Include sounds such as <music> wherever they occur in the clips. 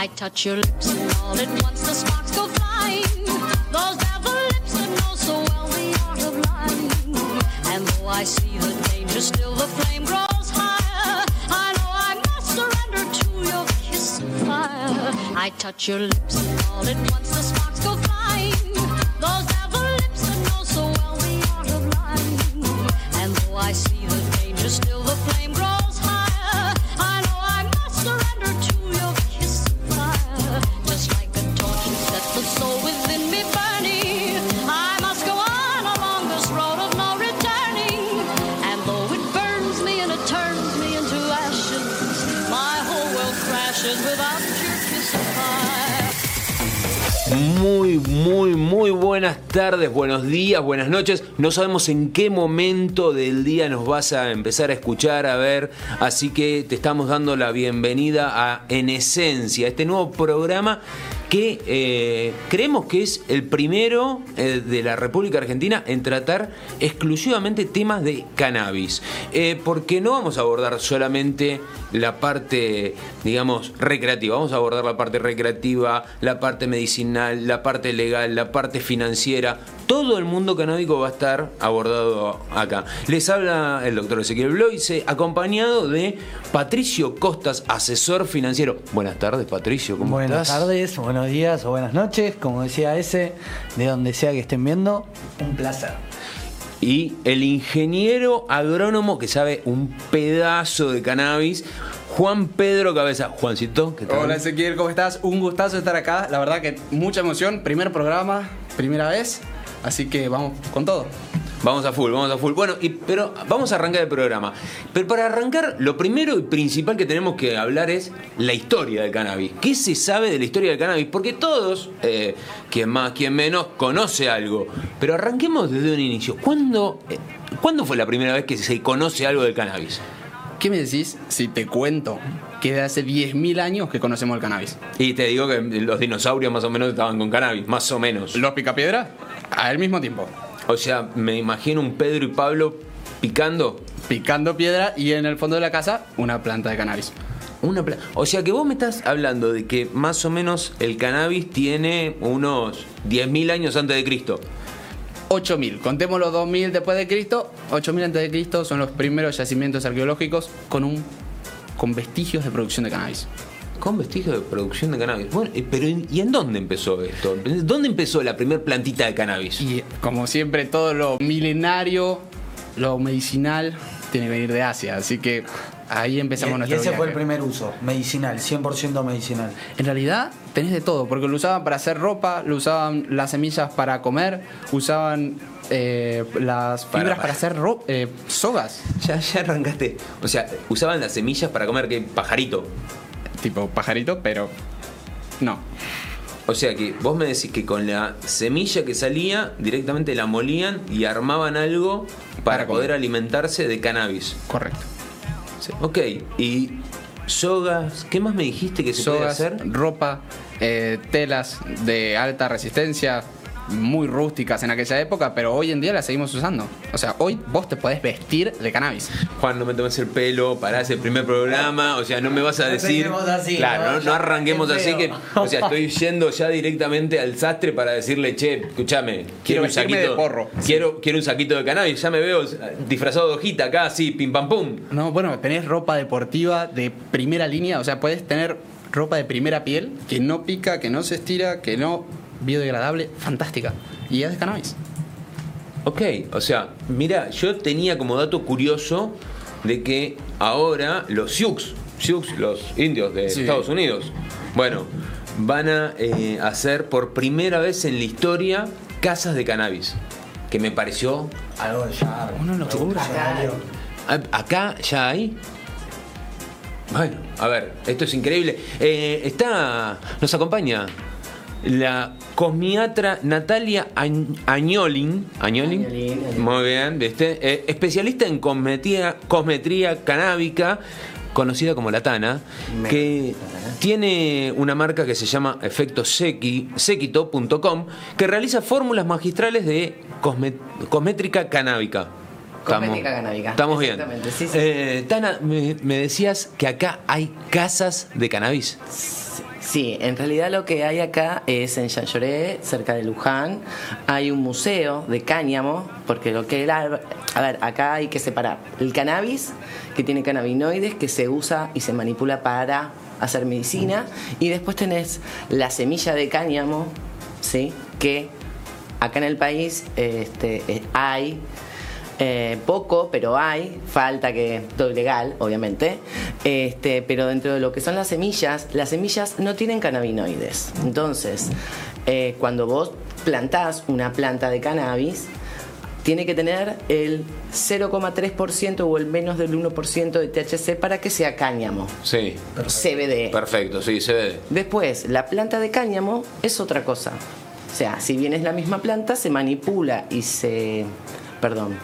I touch your lips and all at once the sparks go flying. Those devil lips that know so well the art of lying. And though I see the danger, still the flame grows higher. I know I must surrender to your kiss of fire. I touch your lips and all at once the sparks go flying. Muy, muy, buenas tardes, buenos días, buenas noches. No sabemos en qué momento del día nos vas a empezar a escuchar, a ver. Así que te estamos dando la bienvenida a En Esencia, este nuevo programa que eh, creemos que es el primero eh, de la República Argentina en tratar exclusivamente temas de cannabis. Eh, porque no vamos a abordar solamente la parte, digamos, recreativa, vamos a abordar la parte recreativa, la parte medicinal, la parte legal, la parte financiera. Todo el mundo canábico va a estar abordado acá. Les habla el doctor Ezequiel Bloise, acompañado de Patricio Costas, asesor financiero. Buenas tardes, Patricio, ¿cómo Buenas estás? tardes, buenos días o buenas noches, como decía ese, de donde sea que estén viendo, un placer. y el ingeniero agrónomo que sabe un pedazo de cannabis, Juan Pedro Cabeza. Juancito, ¿qué tal? Hola Ezequiel, ¿cómo estás? Un gustazo estar acá. La verdad que mucha emoción. Primer programa, primera vez. Así que vamos con todo. Vamos a full, vamos a full. Bueno, y, pero vamos a arrancar el programa. Pero para arrancar, lo primero y principal que tenemos que hablar es la historia del cannabis. ¿Qué se sabe de la historia del cannabis? Porque todos, eh, quien más, quien menos, conoce algo. Pero arranquemos desde un inicio. ¿Cuándo, eh, ¿Cuándo fue la primera vez que se conoce algo del cannabis? ¿Qué me decís si te cuento que de hace 10.000 años que conocemos el cannabis? Y te digo que los dinosaurios más o menos estaban con cannabis, más o menos. Los picapiedra al mismo tiempo. O sea, me imagino un Pedro y Pablo picando Picando piedra y en el fondo de la casa una planta de cannabis. una pla- O sea que vos me estás hablando de que más o menos el cannabis tiene unos 10.000 años antes de Cristo. 8000, contemos los 2000 después de Cristo, 8000 antes de Cristo son los primeros yacimientos arqueológicos con un con vestigios de producción de cannabis. Con vestigios de producción de cannabis. Bueno, eh, pero ¿y en dónde empezó esto? ¿Dónde empezó la primer plantita de cannabis? Y como siempre, todo lo milenario, lo medicinal, tiene que venir de Asia. Así que ahí Y, empezamos y nuestro ese fue el primer uso, medicinal, 100% medicinal. En realidad tenés de todo, porque lo usaban para hacer ropa, lo usaban las semillas para comer, usaban eh, las Para, fibras para. para, hacer ro- eh, sogas, Ya, ya arrancaste. O sea, usaban las semillas para comer qué pajarito. Tipo pajarito, pero no. O sea que vos me decís que con la semilla que salía directamente la molían y armaban algo para, Para comer. poder alimentarse de cannabis. Correcto. Sí. Ok, y sogas, ¿qué más me dijiste que se puede Sogas, hacer? ropa, eh, telas de alta resistencia, muy rústicas en aquella época, pero hoy en día las seguimos usando. O sea, hoy vos te podés vestir de cannabis. Juan, no me tomes el pelo, pará, es el primer programa, o sea, no me vas a No decir... empecemos así, claro, ¿no? no, no arranquemos así que... O sea, estoy yendo ya directamente al sastre para decirle, che, escúchame, quiero, Quiero un saquito... de porro. Quiero, quiero un saquito de cannabis, ya me veo disfrazado de hojita acá, así, pim pam pum. No, bueno, tenés ropa deportiva de primera línea, o sea, podés tener ropa de primera piel que no pica, que no se estira, que no biodegradable, fantástica. Y es de cannabis. Ok, o sea, mira, yo tenía como dato curioso de que ahora los Sioux, Sioux, los indios de Sí. Estados Unidos, bueno, van a eh, hacer por primera vez en la historia casas de cannabis. Que me pareció. Algo ya. Una locura. Acá ya hay. Bueno, a ver, esto es increíble. Eh, está. Nos acompaña la cosmiatra Natalia Añ- Añolin. Añolin. Muy bien, ¿viste? Eh, especialista en cosmetría, cosmetría canábica, conocida como la Tana, Me- que Tana. tiene una marca que se llama efectosequito.com, que realiza fórmulas magistrales de cosme- cosmétrica canábica. Cosmética canábica, Estamos bien. sí, sí. Eh, Tana, me, me decías que acá hay casas de cannabis. Sí, en realidad lo que hay acá es en Chanchoré, cerca de Luján, hay un museo de cáñamo, porque lo que era, a ver, acá hay que separar el cannabis, que tiene cannabinoides, que se usa y se manipula para hacer medicina, y después tenés la semilla de cáñamo, ¿sí? que acá en el país este, eh, hay eh, poco, pero hay, falta que todo ilegal, obviamente. Este, pero dentro de lo que son las semillas, las semillas no tienen cannabinoides. Entonces, eh, cuando vos plantás una planta de cannabis, tiene que tener el 0,3% o el menos del 1% de THC para que sea cáñamo. Sí. CBD. Perfecto, sí, ve. Después, la planta de cáñamo es otra cosa. O sea, si bien es la misma planta, se manipula y se... Perdón.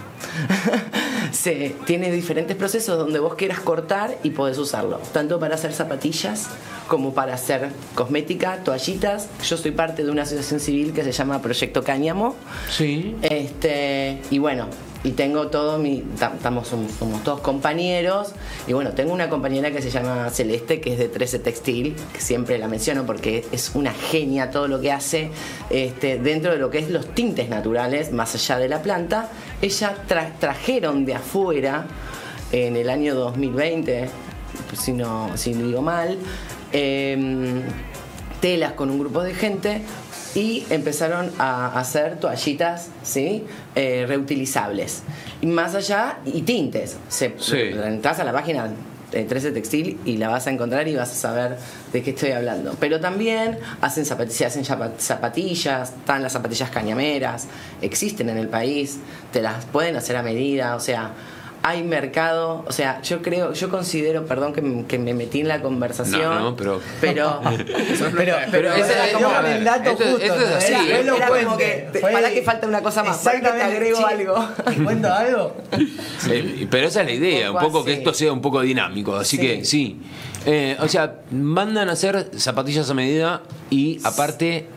<laughs> se tiene diferentes procesos donde vos quieras cortar y podés usarlo. Tanto para hacer zapatillas como para hacer cosmética, toallitas. Yo soy parte de una asociación civil que se llama Proyecto Cáñamo. Sí. Este, y bueno, y tengo todo mi. ta- Estamos, somos, todos compañeros. Y bueno, tengo una compañera que se llama Celeste, que es de 13 Textil, que siempre la menciono porque es una genia todo lo que hace este, dentro de lo que es los tintes naturales, más allá de la planta. Ella tra- trajeron de afuera en el año 2020, si no, si digo mal, em, telas con un grupo de gente y empezaron a hacer toallitas ¿sí? Eh, reutilizables. Y más allá, y tintes. Se, Sí. Entras a la página de 13 Textil y la vas a encontrar y vas a saber de qué estoy hablando. Pero también hacen zapatillas, hacen zapa- zapatillas, están las zapatillas cañameras, existen en el país, te las pueden hacer a medida, o sea, hay mercado, o sea, yo creo, yo considero, perdón que, me- que me metí en la conversación, No, no, pero- pero, <laughs> Pero, Pero ese era como el dato justo. es Era- era Era como que, Fue- para que falta una cosa más, para que te agrego sí. algo. <laughs> ¿Te cuento algo? Eh, pero esa es la idea, un poco poco que esto sea un poco dinámico, así Sí. que sí. Eh, o sea, mandan a hacer zapatillas a medida y aparte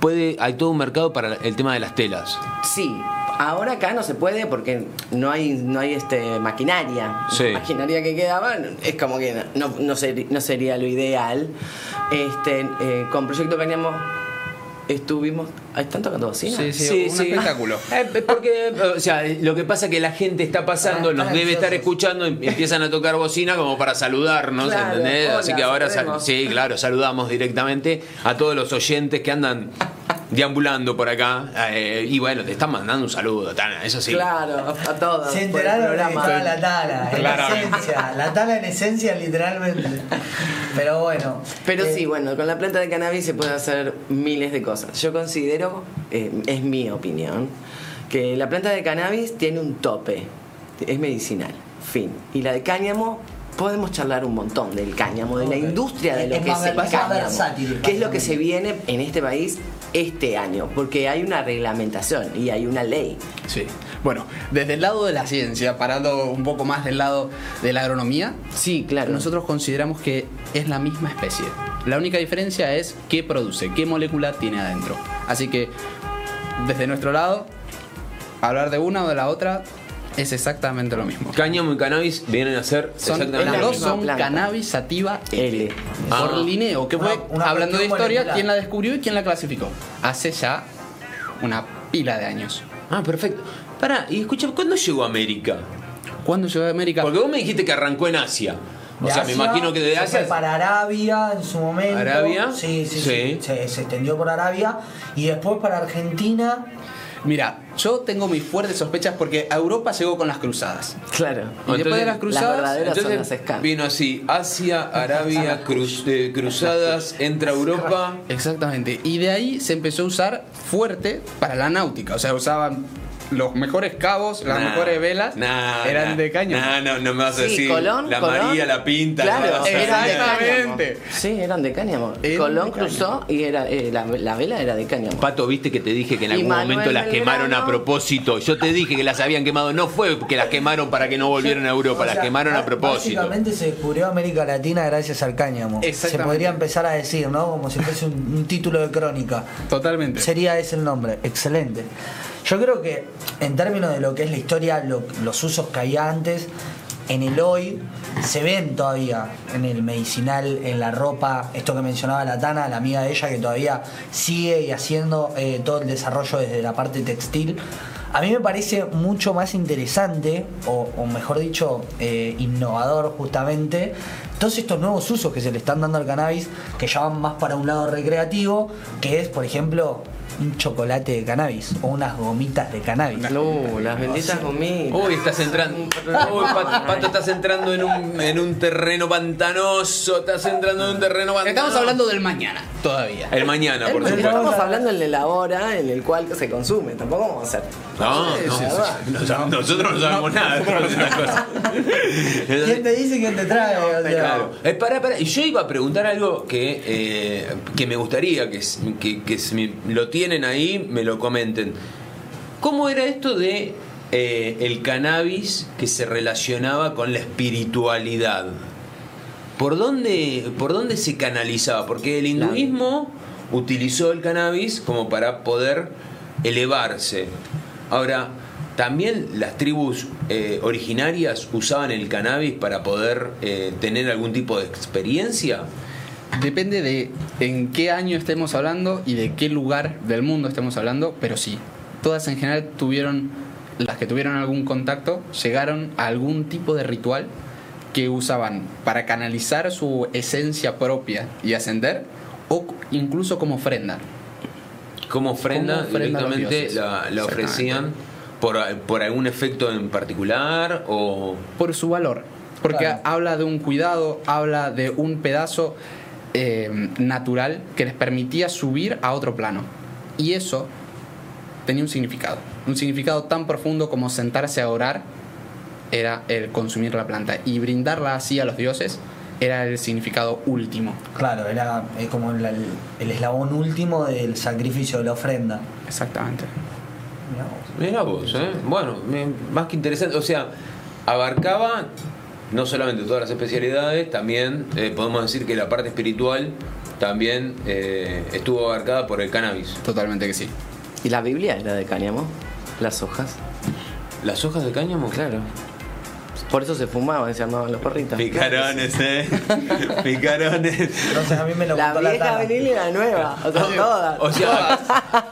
puede hay todo un mercado para el tema de las telas. Sí, ahora acá no se puede porque no hay, no hay este maquinaria. Sí. La maquinaria que quedaba es como que no, no, sería lo ideal. Este, eh, con Proyecto Cañamo estuvimos. ¿Están tocando bocina? Sí, sí, un espectáculo. <laughs> Eh, porque, o sea, lo que pasa es que la gente está pasando, Ah, nos debe estar escuchando y empiezan a tocar bocina como para saludarnos, Claro, ¿entendés? hola, Así que ahora, sal- sí, claro, saludamos directamente a todos los oyentes que andan deambulando por acá. eh, y bueno, te están mandando un saludo, Tana, eso sí. Claro, a, todos. Se enteraron de la tala, en esencia. La tala en esencia, literalmente. Pero bueno. Pero eh, sí, bueno, con la planta de cannabis se puede hacer miles de cosas. Yo considero, eh, es mi opinión, que la planta de cannabis tiene un tope, es medicinal, fin. Y la de cáñamo, podemos charlar un montón del cáñamo, de la industria de lo Es que más es el cáñamo, versátil, que es lo que se viene en este país este año, porque hay una reglamentación y hay una ley. Sí. Bueno, desde el lado de la ciencia, parando un poco más del lado de la agronomía, Sí, claro. nosotros consideramos que es la misma especie. La única diferencia es qué produce, qué molécula tiene adentro. Así que, desde nuestro lado, hablar de una o de la otra es exactamente lo mismo. Cáñamo y cannabis vienen a ser Son, exactamente las dos son planta. cannabis sativa L. Ah. Por Linneo, que fue, Una- una hablando de historia, molecular. quién la descubrió y quién la clasificó. Hace ya una pila de años. Ah, perfecto. Pará, y escucha, ¿cuándo llegó a América? ¿Cuándo llegó a América? Porque vos me dijiste que arrancó en Asia. O sea, me Asia imagino que de se Asia. fue para Arabia en su momento. ¿Arabia? Sí, sí, Sí. sí. Se, se extendió por Arabia. Y después para Argentina. Mira, yo tengo mis fuertes sospechas porque a Europa llegó con las cruzadas. Claro. Y Entonces, después de las las cruzadas, son las vino así, Asia, Arabia, cruz- eh, cruzadas, entra Europa. Exactamente. Y de ahí se empezó a usar fuerte para la náutica. O sea, usaban los mejores cabos, las Nah, mejores velas, nah, eran nah, de caño. nah, no, no me vas a Sí, decir. Colón, la Colón. María, la Pinta. Claro, decir. Exactamente. Sí, eran de cáñamo. Colón de cáñamo. cruzó y era, eh, la, la vela era de cáñamo. Pato, viste que te dije que en Y algún Manuel momento las Belgrano. quemaron a propósito. Yo te dije que las habían quemado. No fue que las quemaron para que no volvieran a Europa, O las sea, quemaron a propósito. Básicamente se descubrió América Latina gracias al cáñamo. Se podría empezar a decir, ¿no? Como si fuese un, un título de crónica. Totalmente. Sería ese el nombre. Excelente. Yo creo que en términos de lo que es la historia, lo- los usos que había antes, en el hoy se ven todavía en el medicinal, en la ropa, esto que mencionaba la Tana, la amiga de ella que todavía sigue y haciendo eh, todo el desarrollo desde la parte textil. A mí me parece mucho más interesante, o, o mejor dicho, eh, innovador justamente, todos estos nuevos usos que se le están dando al cannabis, que ya van más para un lado recreativo, que es, por ejemplo, un chocolate de cannabis o unas gomitas de cannabis. No, las benditas gomitas. Uy, estás entrando. Uy, Pato, Pato, estás entrando en un, en un terreno pantanoso. Estás entrando en un terreno pantanoso. Estamos hablando del mañana, todavía. El mañana, por supuesto. Estamos hablando en la hora en el cual se consume. Tampoco vamos a hacer. No, no, Sí, sí, no, nosotros no sabemos nada de. <laughs> ¿Quién te dice quién te trae? O sea, Claro. Eh, pará, pará. Y yo iba a preguntar algo que, eh, que me gustaría que, que, que si me- lo tienen ahí, me lo comenten. ¿Cómo era esto de eh, el cannabis que se relacionaba con la espiritualidad? ¿Por dónde, ¿Por dónde se canalizaba? Porque el hinduismo utilizó el cannabis como para poder elevarse. Ahora, también las tribus eh, originarias usaban el cannabis para poder eh, tener algún tipo de experiencia. Depende de en qué año estemos hablando y de qué lugar del mundo estemos hablando, pero sí, todas en general tuvieron, las que tuvieron algún contacto, llegaron a algún tipo de ritual que usaban para canalizar su esencia propia y ascender, o incluso como ofrenda. Como ofrenda, Como ofrenda directamente la, la ofrecían por, por algún efecto en particular o... por su valor. Porque Claro. habla de un cuidado, habla de un pedazo eh, natural que les permitía subir a otro plano. Y eso tenía un significado. Un significado tan profundo como sentarse a orar era el consumir la planta. Y brindarla así a los dioses era el significado último. Claro, era eh, como el, el eslabón último del sacrificio de la ofrenda. Exactamente. Mirá vos. Mira vos, ¿eh? Bueno, me- más que interesante. O sea, abarcaba no solamente todas las especialidades, también eh, podemos decir que la parte espiritual también eh, estuvo abarcada por el cannabis. Totalmente que sí. ¿Y la Biblia era de cáñamo? Las hojas. ¿Las hojas de cáñamo? Claro. Por eso se fumaban se armaban los porritos. Picarones, ¿eh? <laughs> Picarones. Entonces a mí me lo La contó la vieja Tana. Biblia y la nueva. O sea, <laughs> todas. O sea,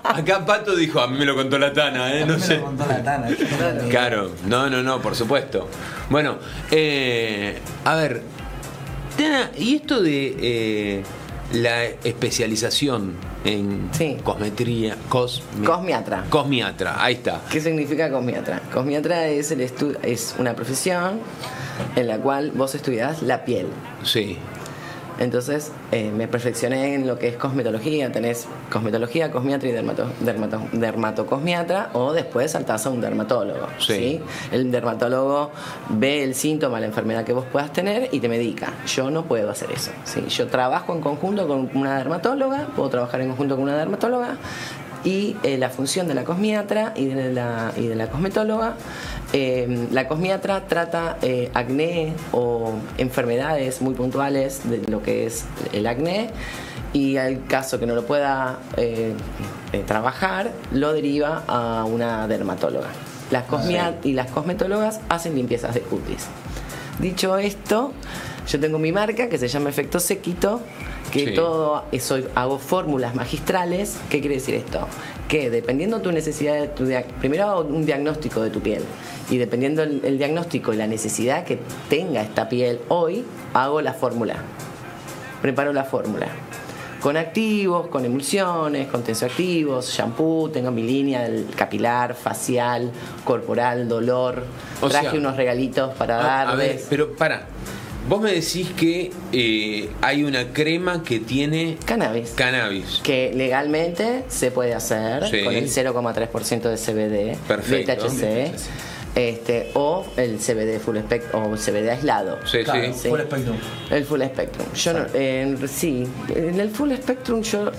acá Pato dijo, a mí me lo contó la Tana, ¿eh? A mí No me sé. lo contó la Tana. no. Claro, no, no, no, por supuesto. Bueno, eh, a ver, Tana, ¿y esto de eh, la especialización en Sí. cosmetría, cosmi- Cosmiatra. Cosmiatra, ahí está. ¿Qué significa cosmiatra? Cosmiatra es, el estu- es una profesión en la cual vos estudiás la piel. Sí, Entonces eh, me perfeccioné en lo que es cosmetología. Tenés cosmetología, cosmiatra y dermato, dermato- dermatocosmiatra o después saltás a un dermatólogo. Sí. El dermatólogo ve el síntoma, la enfermedad que vos puedas tener y te medica. Yo no puedo hacer eso. ¿sí? Yo trabajo en conjunto con una dermatóloga, puedo trabajar en conjunto con una dermatóloga y eh, la función de la cosmiatra y de la, y de la cosmetóloga. eh, la cosmiatra trata eh, acné o enfermedades muy puntuales de lo que es el acné y al caso que no lo pueda eh, trabajar, lo deriva a una dermatóloga. Las cosmia- y las cosmetólogas hacen limpiezas de cutis. Dicho esto, yo tengo mi marca que se llama Efecto Sequito, que Sí. todo eso hago fórmulas magistrales. ¿Qué quiere decir esto? Que dependiendo tu necesidad, de tu primero hago un diagnóstico de tu piel y dependiendo el, el diagnóstico y la necesidad que tenga esta piel hoy, hago la fórmula. Preparo la fórmula. Con activos, con emulsiones, con tensioactivos, shampoo, tengo mi línea del capilar, facial, corporal, dolor. O Traje sea, unos regalitos para a, a darles. ver, pero para, vos me decís que eh, hay una crema que tiene Cannabis. cannabis. que legalmente se puede hacer Sí. con el 0,3% de CBD, Perfecto. de THC, este, o el CBD full spectrum o CBD aislado. Sí, Claro, sí. full spectrum. El full spectrum. Yo no, en- sí, en el full spectrum yo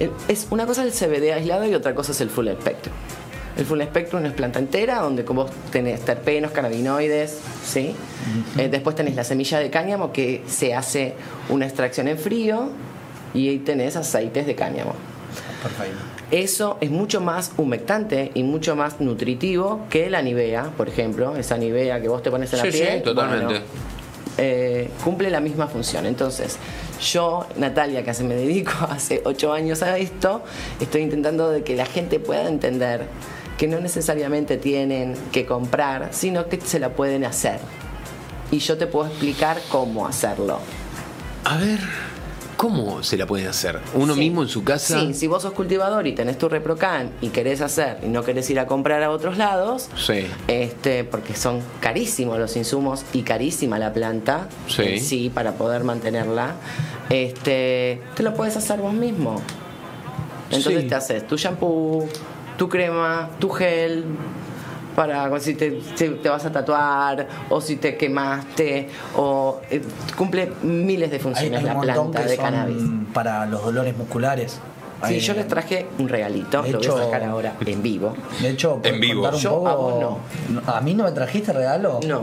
eh, es una cosa el CBD aislado y otra cosa es el full spectrum. El full spectrum es planta entera, donde vos tenés terpenos, cannabinoides, ¿sí? Eh, después tenés la semilla de cáñamo que se hace una extracción en frío y ahí tenés aceites de cáñamo. Perfecto. Eso es mucho más humectante y mucho más nutritivo que la Nivea, por ejemplo, esa Nivea que vos te pones en la Sí, sí, piel. totalmente. bueno, eh, cumple la misma función. Entonces, yo, Natalia, que hace, me dedico <laughs> hace ocho años a esto, estoy intentando de que la gente pueda entender que no necesariamente tienen que comprar, sino que se la pueden hacer. Y yo te puedo explicar cómo hacerlo. A ver, ¿cómo se la pueden hacer? ¿Uno Sí. mismo en su casa? Sí, si vos sos cultivador y tenés tu reprocan y querés hacer y no querés ir a comprar a otros lados, Sí. este, porque son carísimos los insumos y carísima la planta Sí. en sí para poder mantenerla, este, te lo puedes hacer vos mismo. Entonces te haces tu shampoo, tu crema, tu gel para si te, si te vas a tatuar o si te quemaste o eh, cumple miles de funciones hay la planta de cannabis. para los dolores musculares. Sí, Hay- yo les traje un regalito, De lo voy hecho- a sacar ahora en vivo. De hecho, ¿podés En vivo. un Yo, poco? a vos no. ¿A mí no me trajiste regalo? No.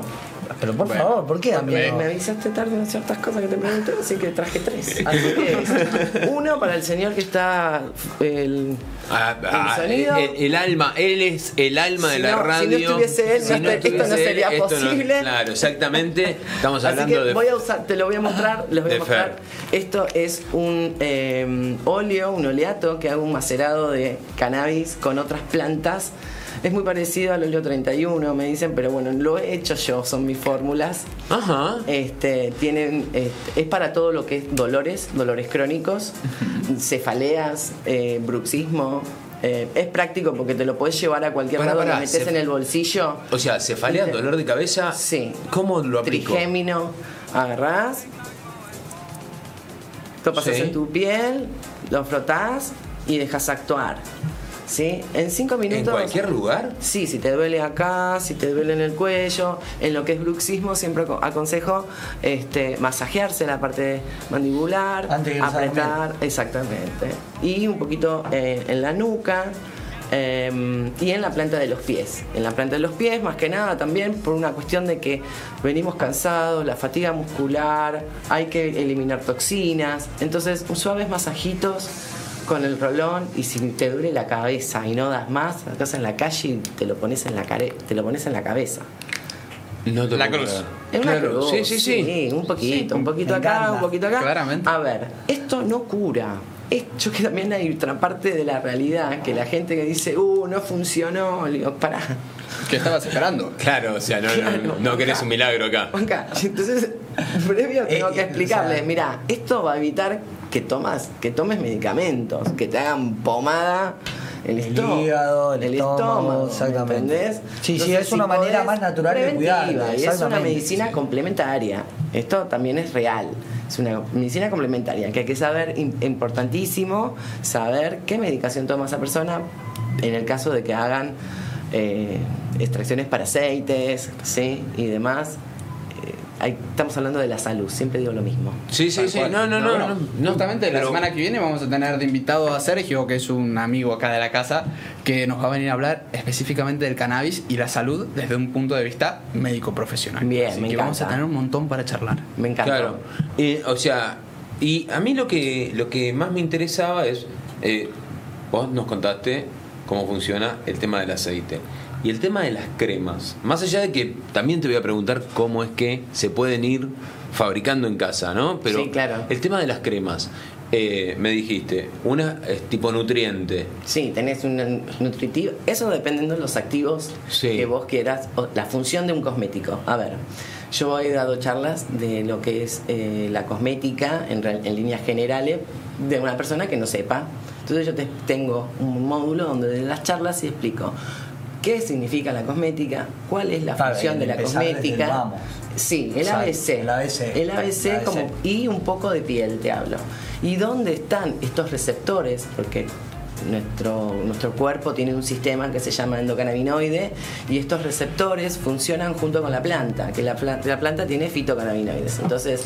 <laughs> Pero por Bueno, favor, ¿por qué a mí Porque no? me avisaste tarde en ciertas cosas que te pregunté, así que traje tres. Así que uno para el señor que está el, Ah, ah, el sonido. el, el alma, él es el alma Si de la no- si no radio. estuviese él, no esta- esto no estuviese sería esto posible. claro, exactamente. Estamos Así hablando que de. voy a usar, te lo voy a mostrar, les voy a mostrar. Fer. Esto es un eh, óleo, un oleato que hago un macerado de cannabis con otras plantas. Es muy parecido al óleo 31, me dicen, pero bueno, lo he hecho yo, son mis fórmulas. Ajá. Este, tienen, este, es para todo lo que es dolores, dolores crónicos, <laughs> cefaleas, eh, bruxismo. Eh, es práctico porque te lo puedes llevar a cualquier lado, lo metes en el bolsillo. O sea, cefalea, ¿Viste? dolor de cabeza. Sí. ¿Cómo lo aplico? Trigémino, agarrás, lo pasas Sí. en tu piel, lo frotás y dejas actuar. ¿Sí? En cinco minutos. ¿En cualquier lugar? Sí, si te duele acá, si te duele en el cuello, en lo que es bruxismo siempre aco- aconsejo este, masajearse la parte mandibular, Antes de apretar, exactamente, y un poquito eh, en la nuca eh, y en la planta de los pies. En la planta de los pies, más que nada también por una cuestión de que venimos cansados, la fatiga muscular, hay que eliminar toxinas, entonces suaves masajitos con el rolón y si te duele la cabeza y no das más, estás en la calle y te lo pones en la care te lo pones en la cabeza. No te La cruz. Es una Claro, cruz, Sí, sí, sí. un poquito, Sí, un poquito acá, encanta. un poquito acá. Claramente. A ver, esto no cura. Esto que también hay otra parte de la realidad, que la gente que dice, uh, no funcionó, le digo, pará. ¿Qué estabas esperando? <laughs> Claro, o sea, no, no- Claro, no querés acá. un milagro acá. Acá. Entonces, <laughs> previo tengo Eh, que eh, explicarles, o sea- mira, esto va a evitar que tomas, que tomes medicamentos, que te hagan pomada el, El estómago, hígado, el estómago, ¿me exactamente. ¿entendés? Sí, sí, es una manera más natural de cuidarte, y es una medicina complementaria. Esto también es real. Es una medicina complementaria que hay que saber, im- importantísimo, saber qué medicación toma esa persona en el caso de que hagan eh, extracciones para aceites, ¿sí? Y demás. Hay- estamos hablando de la salud, siempre digo lo mismo. Sí, sí, sí. No, no, no. no, no. Justamente la Pero- semana que viene vamos a tener de invitado a Sergio, que es un amigo acá de la casa, que nos va a venir a hablar específicamente del cannabis y la salud desde un punto de vista médico profesional. Bien, Así me que vamos a encanta. tener un montón para charlar. Me encanta. Claro. Eh, o sea, y a mí lo que, lo que más me interesaba es, eh, vos nos contaste cómo funciona el tema del aceite y el tema de las cremas. Más allá de que también te voy a preguntar cómo es que se pueden ir fabricando en casa, ¿no? Pero Sí, claro. el tema de las cremas, eh, me dijiste, una es tipo nutriente. Sí, tenés un nutritivo. Eso dependiendo de los activos Sí. que vos quieras. o la función de un cosmético. A ver, yo he dado charlas de lo que es eh, la cosmética en, en líneas generales de una persona que no sepa. Entonces yo te, tengo un módulo donde doy las charlas y explico qué significa la cosmética, cuál es la Claro, función de la cosmética. vamos. Sí, el ABC. el ABC. El ABC, como y un poco de piel te hablo. ¿Y dónde están estos receptores? Porque nuestro, nuestro cuerpo tiene un sistema que se llama endocannabinoide y estos receptores funcionan junto con la planta, que la, pla- la planta tiene fitocannabinoides. Entonces,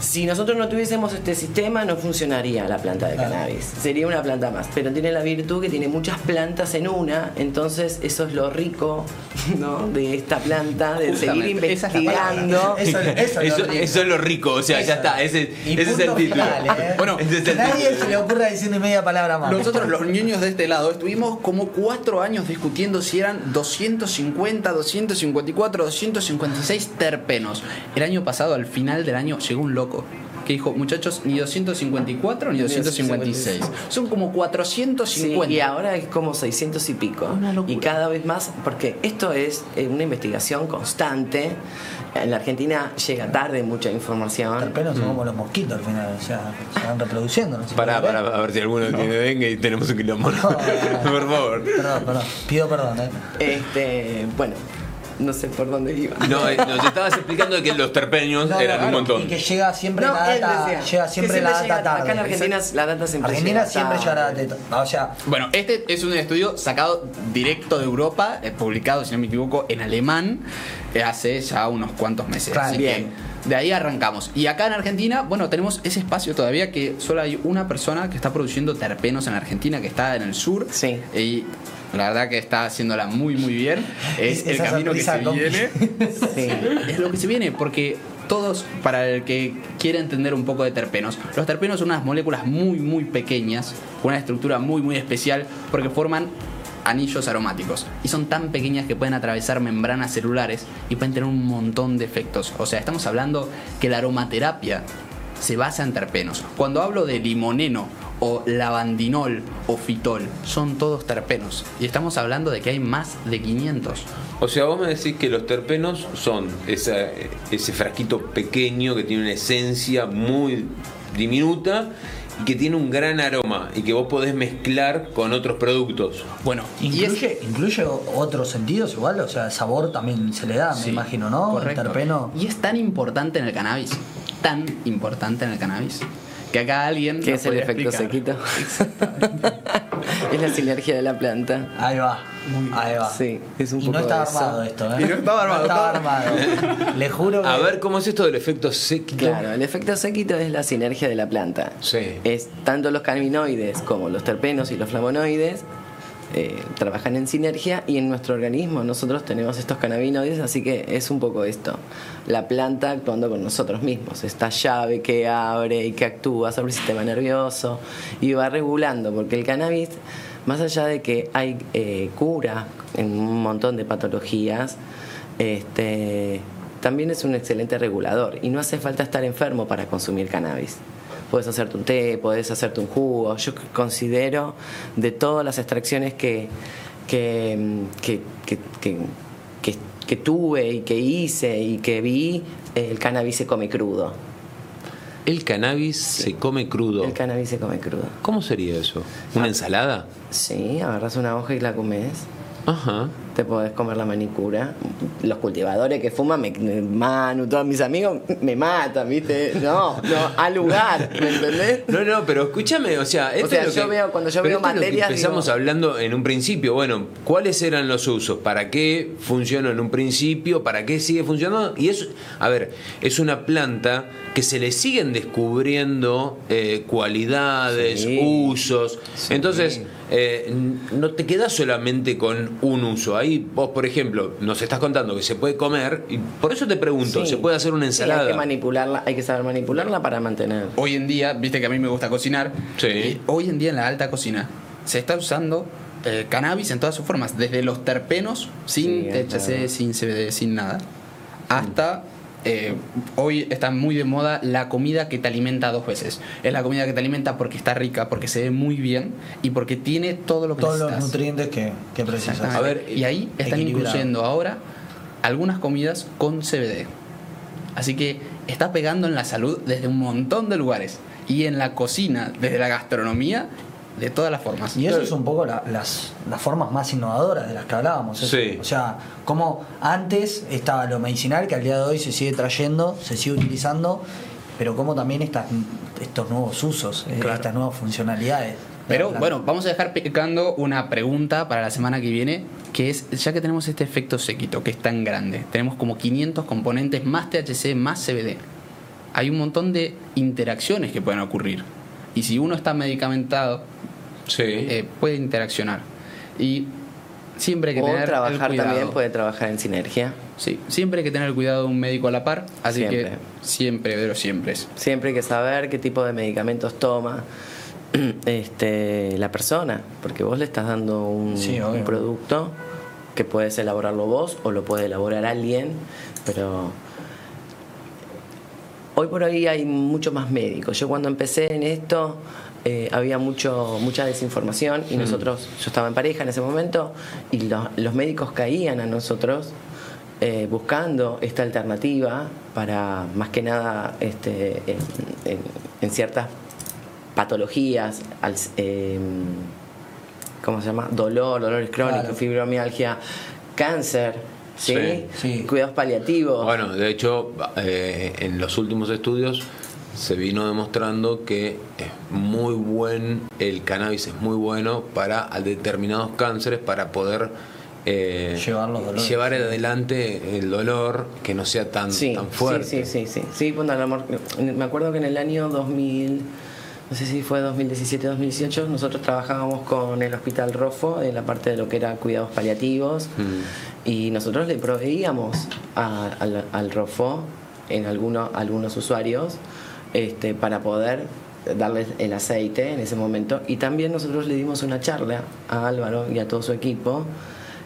Si nosotros no tuviésemos este sistema, no funcionaría la planta de Claro. cannabis. Sería una planta más. Pero tiene la virtud que tiene muchas plantas en una. Entonces, eso es lo rico <laughs> ¿no? de esta planta, de seguir Justamente, esa es investigando. Eso, eso, es lo Eso, rico. eso es lo rico, o sea, ya está, ese, Y ese es el título. final, ¿eh? Bueno, ese es Que el nadie título. se le ocurra decir ni media palabra más. Nosotros los ñoños de este lado estuvimos como cuatro años discutiendo si eran 250, 254, 256 terpenos. El año pasado, al final del año, llegó un loco que dijo, muchachos, ni 254 ni 256. Son como Sí, 450. y ahora es como 600 y pico. Una locura. Y cada vez más, porque esto es eh, una investigación constante. En la Argentina llega tarde mucha información. terpenos son como los mosquitos al final, o sea, se van reproduciendo. No sé Pará, pará, a ver si alguno tiene dengue y tenemos un quilombo. No, <laughs> Por favor. Perdón, perdón. Pido perdón, ¿eh? Este, bueno, no sé por dónde iba. No, eh, nos estabas explicando que los terpeños No, eran no, un montón. Y que llega siempre No, la data, decía llega siempre la data tarde. Acá en Argentina la data siempre Argentina llega siempre llega la data. O sea, Bueno, este es un estudio sacado directo de Europa, eh, publicado, si no me equivoco, en alemán, eh, hace ya unos cuantos meses. Claro, Así bien. que de ahí arrancamos. Y acá en Argentina, bueno, tenemos ese espacio todavía que solo hay una persona que está produciendo terpenos en Argentina, que está en el sur. Sí. Y la verdad que está haciéndola muy, muy bien. Es el camino que se con- viene. <laughs> Sí. Es lo que se viene, porque todos, para el que quiera entender un poco de terpenos, los terpenos son unas moléculas muy, muy pequeñas, con una estructura muy, muy especial, porque forman anillos aromáticos. Y son tan pequeñas que pueden atravesar membranas celulares y pueden tener un montón de efectos. O sea, estamos hablando que la aromaterapia se basa en terpenos. Cuando hablo de limoneno o lavandinol o fitol, son todos terpenos. Y estamos hablando de que hay más de 500. O sea, vos me decís que los terpenos son esa- ese frasquito pequeño que tiene una esencia muy diminuta y que tiene un gran aroma y que vos podés mezclar con otros productos. Bueno, y es incluye, incluye otros sentidos igual, o sea, sabor también se le da, Sí, me imagino, ¿no? Correcto. El terpeno. Y es tan importante en el cannabis, tan importante en el cannabis, que acá alguien. ¿Qué es el efecto explicar. sequito? es la sinergia de la planta. Ahí va, ahí va. Sí, es un y poco no estaba armado esto, ¿eh? Y no estaba armado, estaba armado. <laughs> Le juro que. A ver, ¿cómo es esto del efecto séquito? Claro, el efecto séquito es la sinergia de la planta. Sí. Es tanto los cannabinoides como los terpenos y los flavonoides eh, trabajan en sinergia y en nuestro organismo nosotros tenemos estos cannabinoides, así que es un poco esto. La planta actuando con nosotros mismos, esta llave que abre y que actúa sobre el sistema nervioso y va regulando, porque el cannabis, más allá de que hay eh, cura en un montón de patologías, este, también es un excelente regulador y no hace falta estar enfermo para consumir cannabis. Puedes hacerte un té, puedes hacerte un jugo. Yo considero de todas las extracciones que, que, mm, que, que, que- que- que tuve y que hice y que vi, el cannabis se come crudo. El cannabis se come crudo. El cannabis se come crudo. ¿Cómo sería eso? ¿Una ensalada? Sí, agarras una hoja y la comes. Ajá. Te podés comer la manicura. Los cultivadores que fuman, me, Manu, todos mis amigos, me matan, ¿viste? No, no, al lugar, ¿me entendés? No, no, pero escúchame, o sea, esto sea, es lo yo que, veo- cuando yo veo materias, empezamos digo- hablando en un principio. Bueno, ¿cuáles eran los usos? ¿Para qué funcionó en un principio? ¿Para qué sigue funcionando? Y es, a ver, es una planta que se le siguen descubriendo eh, cualidades, Sí. usos. Entonces, eh, no te quedas solamente con un uso. Ahí vos, por ejemplo, nos estás contando que se puede comer, y por eso te pregunto, Sí. ¿se puede hacer una Sí, ensalada? hay que manipularla, hay que saber manipularla para mantener. Hoy en día, viste que a mí me gusta cocinar. Sí. y hoy en día en la alta cocina se está usando eh, cannabis en todas sus formas, desde los terpenos, sin Sí, THC, verdad. sin CBD, sin nada, hasta eh, hoy está muy de moda la comida que te alimenta dos veces. Es la comida que te alimenta porque está rica, porque se ve muy bien y porque tiene todo lo que todos los nutrientes que, que precisas. A ver, y ahí están incluyendo ahora algunas comidas con CBD. Así que está pegando en la salud desde un montón de lugares. Y en la cocina, desde la gastronomía, de todas las formas. Y eso es un poco la- las, las formas más innovadoras de las que hablábamos. Sí. O sea, como antes estaba lo medicinal, que al día de hoy se sigue trayendo, se sigue utilizando, pero como también estas, estos nuevos usos, eh, Claro. estas nuevas funcionalidades. de Pero bueno, vamos a dejar picando una pregunta para la semana que viene, que es, ya que tenemos este efecto séquito, que es tan grande, tenemos como 500 componentes más THC, más CBD. hay un montón de interacciones que pueden ocurrir. Y si uno está medicamentado, Sí. eh, puede interaccionar. Y siempre hay que O tener trabajar también puede trabajar en sinergia. Sí, siempre hay que tener el cuidado de un médico a la par, así Siempre. que siempre, pero siempre es. Siempre hay que saber qué tipo de medicamentos toma <clears throat> este, la persona, porque vos le estás dando un, Sí, un producto que puedes elaborarlo vos o lo puede elaborar alguien, pero hoy por hoy hay mucho más médicos. Yo cuando empecé en esto eh, había mucho mucha desinformación y nosotros, yo estaba en pareja en ese momento y lo- los médicos caían a nosotros eh, buscando esta alternativa para más que nada este, en, en- en ciertas patologías, al- eh, ¿cómo se llama? Dolor, dolores crónicos, Claro. fibromialgia, cáncer, ¿sí? Sí, sí. Cuidados paliativos. Bueno, de hecho, eh, en los últimos estudios se vino demostrando que es muy buen, el cannabis es muy bueno para a determinados cánceres para poder eh, Llevar los dolores. llevar adelante el dolor que no sea tan, Sí, tan fuerte. Sí, sí, sí, sí. Sí, hablamos- me acuerdo que en el año 2000, no sé si fue 2017-2018, nosotros trabajábamos con el Hospital Rofo en la parte de lo que era cuidados paliativos Mm. y nosotros le proveíamos a- al, al Rofo en algunos, algunos usuarios este, para poder darles el aceite en ese momento. Y también nosotros le dimos una charla a Álvaro y a todo su equipo.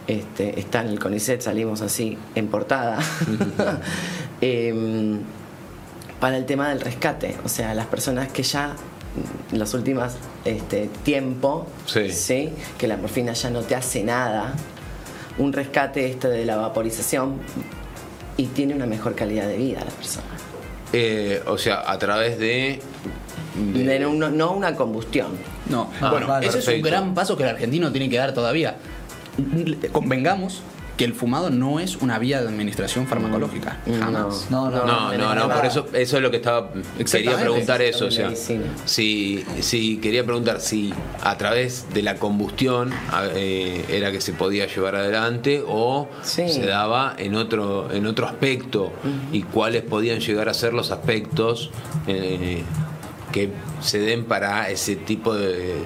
Este, está en el CONICET, salimos así en portada, <laughs> <laughs> Em, para el tema del rescate, o sea, las personas que ya en los últimos este, tiempo, Sí. que la morfina ya no te hace nada, un rescate este de la vaporización y tiene una mejor calidad de vida la persona. Eh, o sea, a través de... de- De no, no una combustión. No, Ah, bueno, vale, ese es un gran paso que el argentino tiene que dar todavía. Convengamos que el fumado no es una vía de administración farmacológica. Jamás. No, no, No, no, no, por eso, eso es lo que estaba. Quería preguntar eso, o sea, si, si quería preguntar si a través de la combustión eh, era que se podía llevar adelante o Sí. se daba en otro, en otro aspecto y cuáles podían llegar a ser los aspectos eh, que se den para ese tipo de,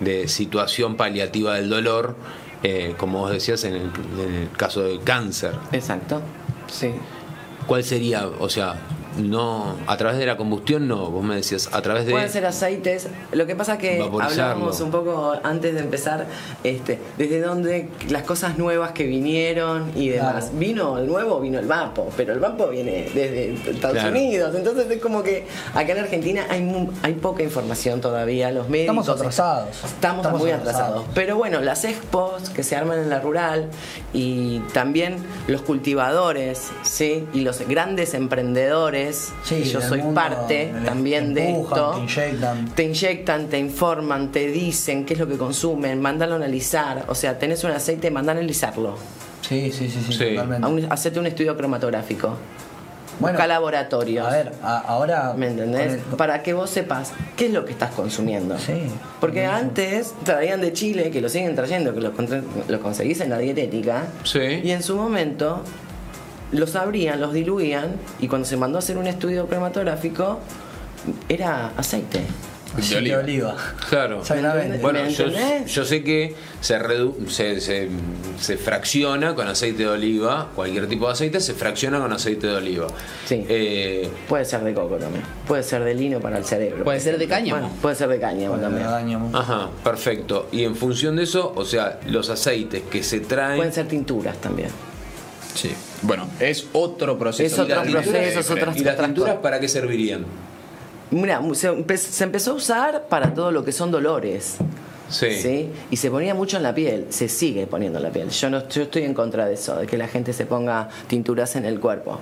de situación paliativa del dolor, eh, como vos decías en el, en el caso del cáncer. Exacto. Sí. ¿Cuál sería? O sea, no, a través de la combustión no, vos me decías, a través de... Pueden ser aceites. Lo que pasa es que hablábamos un poco antes de empezar, este, desde donde las cosas nuevas que vinieron y demás. Claro. Vino el nuevo, vino el vapo, pero el vapo viene desde Estados Claro. Unidos. Entonces es como que acá en Argentina hay, mu- hay poca información todavía. Los médicos Estamos atrasados. Estamos, muy atrasados. Pero bueno, las expos que se arman en la rural y también los cultivadores, ¿sí? Y los grandes emprendedores, Sí, yo soy mundo, parte te también de esto. te inyectan. Te inyectan, te informan, te dicen qué es lo que consumen, mandalo a analizar. O sea, tenés un aceite, mandalo a analizarlo. Sí, sí, sí, sí, Sí. totalmente. Un- hacete un estudio cromatográfico. Bueno, Busca laboratorios. A ver, a- ahora. ¿Me entendés? el- Para que vos sepas qué es lo que estás consumiendo. Sí. Porque antes traían de Chile, que lo siguen trayendo, que lo, lo conseguís en la dietética. Sí. Y en su momento los abrían, los diluían, y cuando se mandó a hacer un estudio cromatográfico, era aceite. aceite de oliva. Claro. Bueno, ¿Me yo, yo sé que se, redu- se, se, se fracciona con aceite de oliva, cualquier tipo de aceite se fracciona con aceite de oliva. Sí. Eh, Puede ser de coco también. Puede ser de lino para el cerebro. Puede ser de cáñamo. Bueno, puede ser de cáñamo también. ajá, perfecto. Y en función de eso, o sea, los aceites que se traen... Pueden ser tinturas también. Sí. Bueno, es otro proceso. Es otro ¿Y las proceso, es ¿Y las tinturas para qué servirían? Mira, se, empe- se empezó a usar para todo lo que son dolores. Sí. Y se ponía mucho en la piel, se sigue poniendo en la piel. Yo no yo estoy en contra de eso, de que la gente se ponga tinturas en el cuerpo.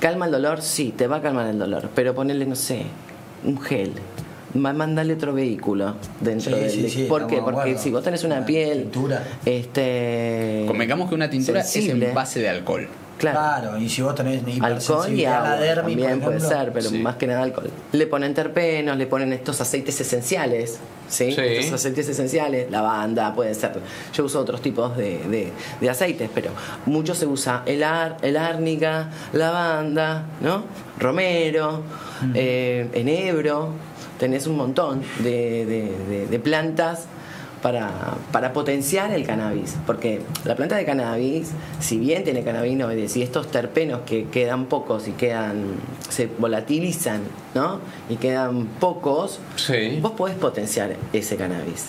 ¿Calma el dolor? Sí, te va a calmar el dolor. Pero ponerle, no sé, un gel. Ma- Mándale otro vehículo dentro Sí, del. sí, sí, ¿Por qué? Porque si vos tenés una Una piel. tintura. Este. Convengamos que una tintura es en base de alcohol. Claro. Claro, y si vos tenés Alcohol y agua la dermis, también puede ser, pero Sí. más que nada alcohol. Le ponen terpenos, le ponen estos aceites esenciales, ¿sí? Sí. Estos aceites esenciales, lavanda, puede ser. Yo uso otros tipos de, de- de aceites, pero mucho se usa el, ar, el árnica, lavanda, ¿no? Romero, Mm. eh, enebro. Tenés un montón de, de- de- de plantas para, para potenciar el cannabis. Porque la planta de cannabis, si bien tiene cannabinoides y estos terpenos que quedan pocos y quedan se volatilizan, ¿no? Y quedan pocos, Sí. vos podés potenciar ese cannabis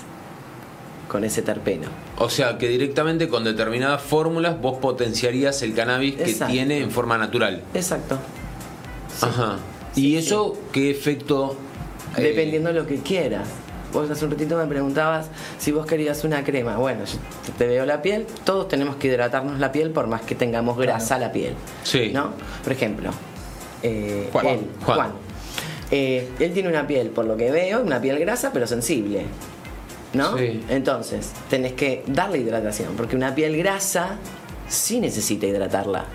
con ese terpeno. O sea, que directamente con determinadas fórmulas vos potenciarías el cannabis que tiene en forma natural. Exacto. Ajá. ¿Y eso qué efecto? Eh, Dependiendo de lo que quieras. Vos hace un ratito me preguntabas si vos querías una crema. Bueno, yo te- veo la piel, todos tenemos que hidratarnos la piel por más que tengamos grasa la piel. Sí. ¿No? Por ejemplo, eh, Juan. él, Juan. Juan. Eh, él tiene una piel, por lo que veo, una piel grasa pero sensible. ¿No? Sí. Entonces, tenés que darle hidratación, porque una piel grasa sí necesita hidratarla.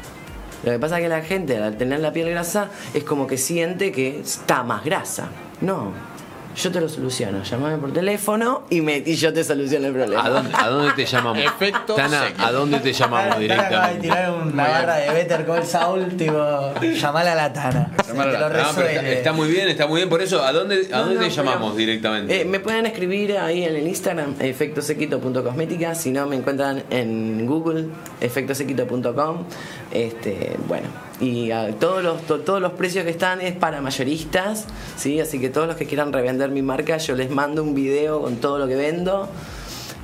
Lo que pasa es que la gente al tener la piel grasa es como que siente que está más grasa. No. Yo te lo soluciono. Llamame por teléfono y, me, y yo te soluciono el problema. ¿A dónde, a dónde te llamamos? Efecto Tana, seco. ¿a dónde te llamamos Tana acaba de directamente? tirar una Muy barra bien. de Better Call Saul, tipo, llamala a la Tana. Te lo No, pero está, muy bien, está muy bien. Por eso, ¿a dónde, a No, dónde no, te llamamos pero, directamente? eh, me pueden escribir ahí en el Instagram, efectosequito.cosmética. Si no, me encuentran en Google, efectosequito.com. Este, bueno, y ah, todos, los, to- todos los precios que están es para mayoristas. ¿sí? Así que todos los que quieran revender mi marca, yo les mando un video con todo lo que vendo.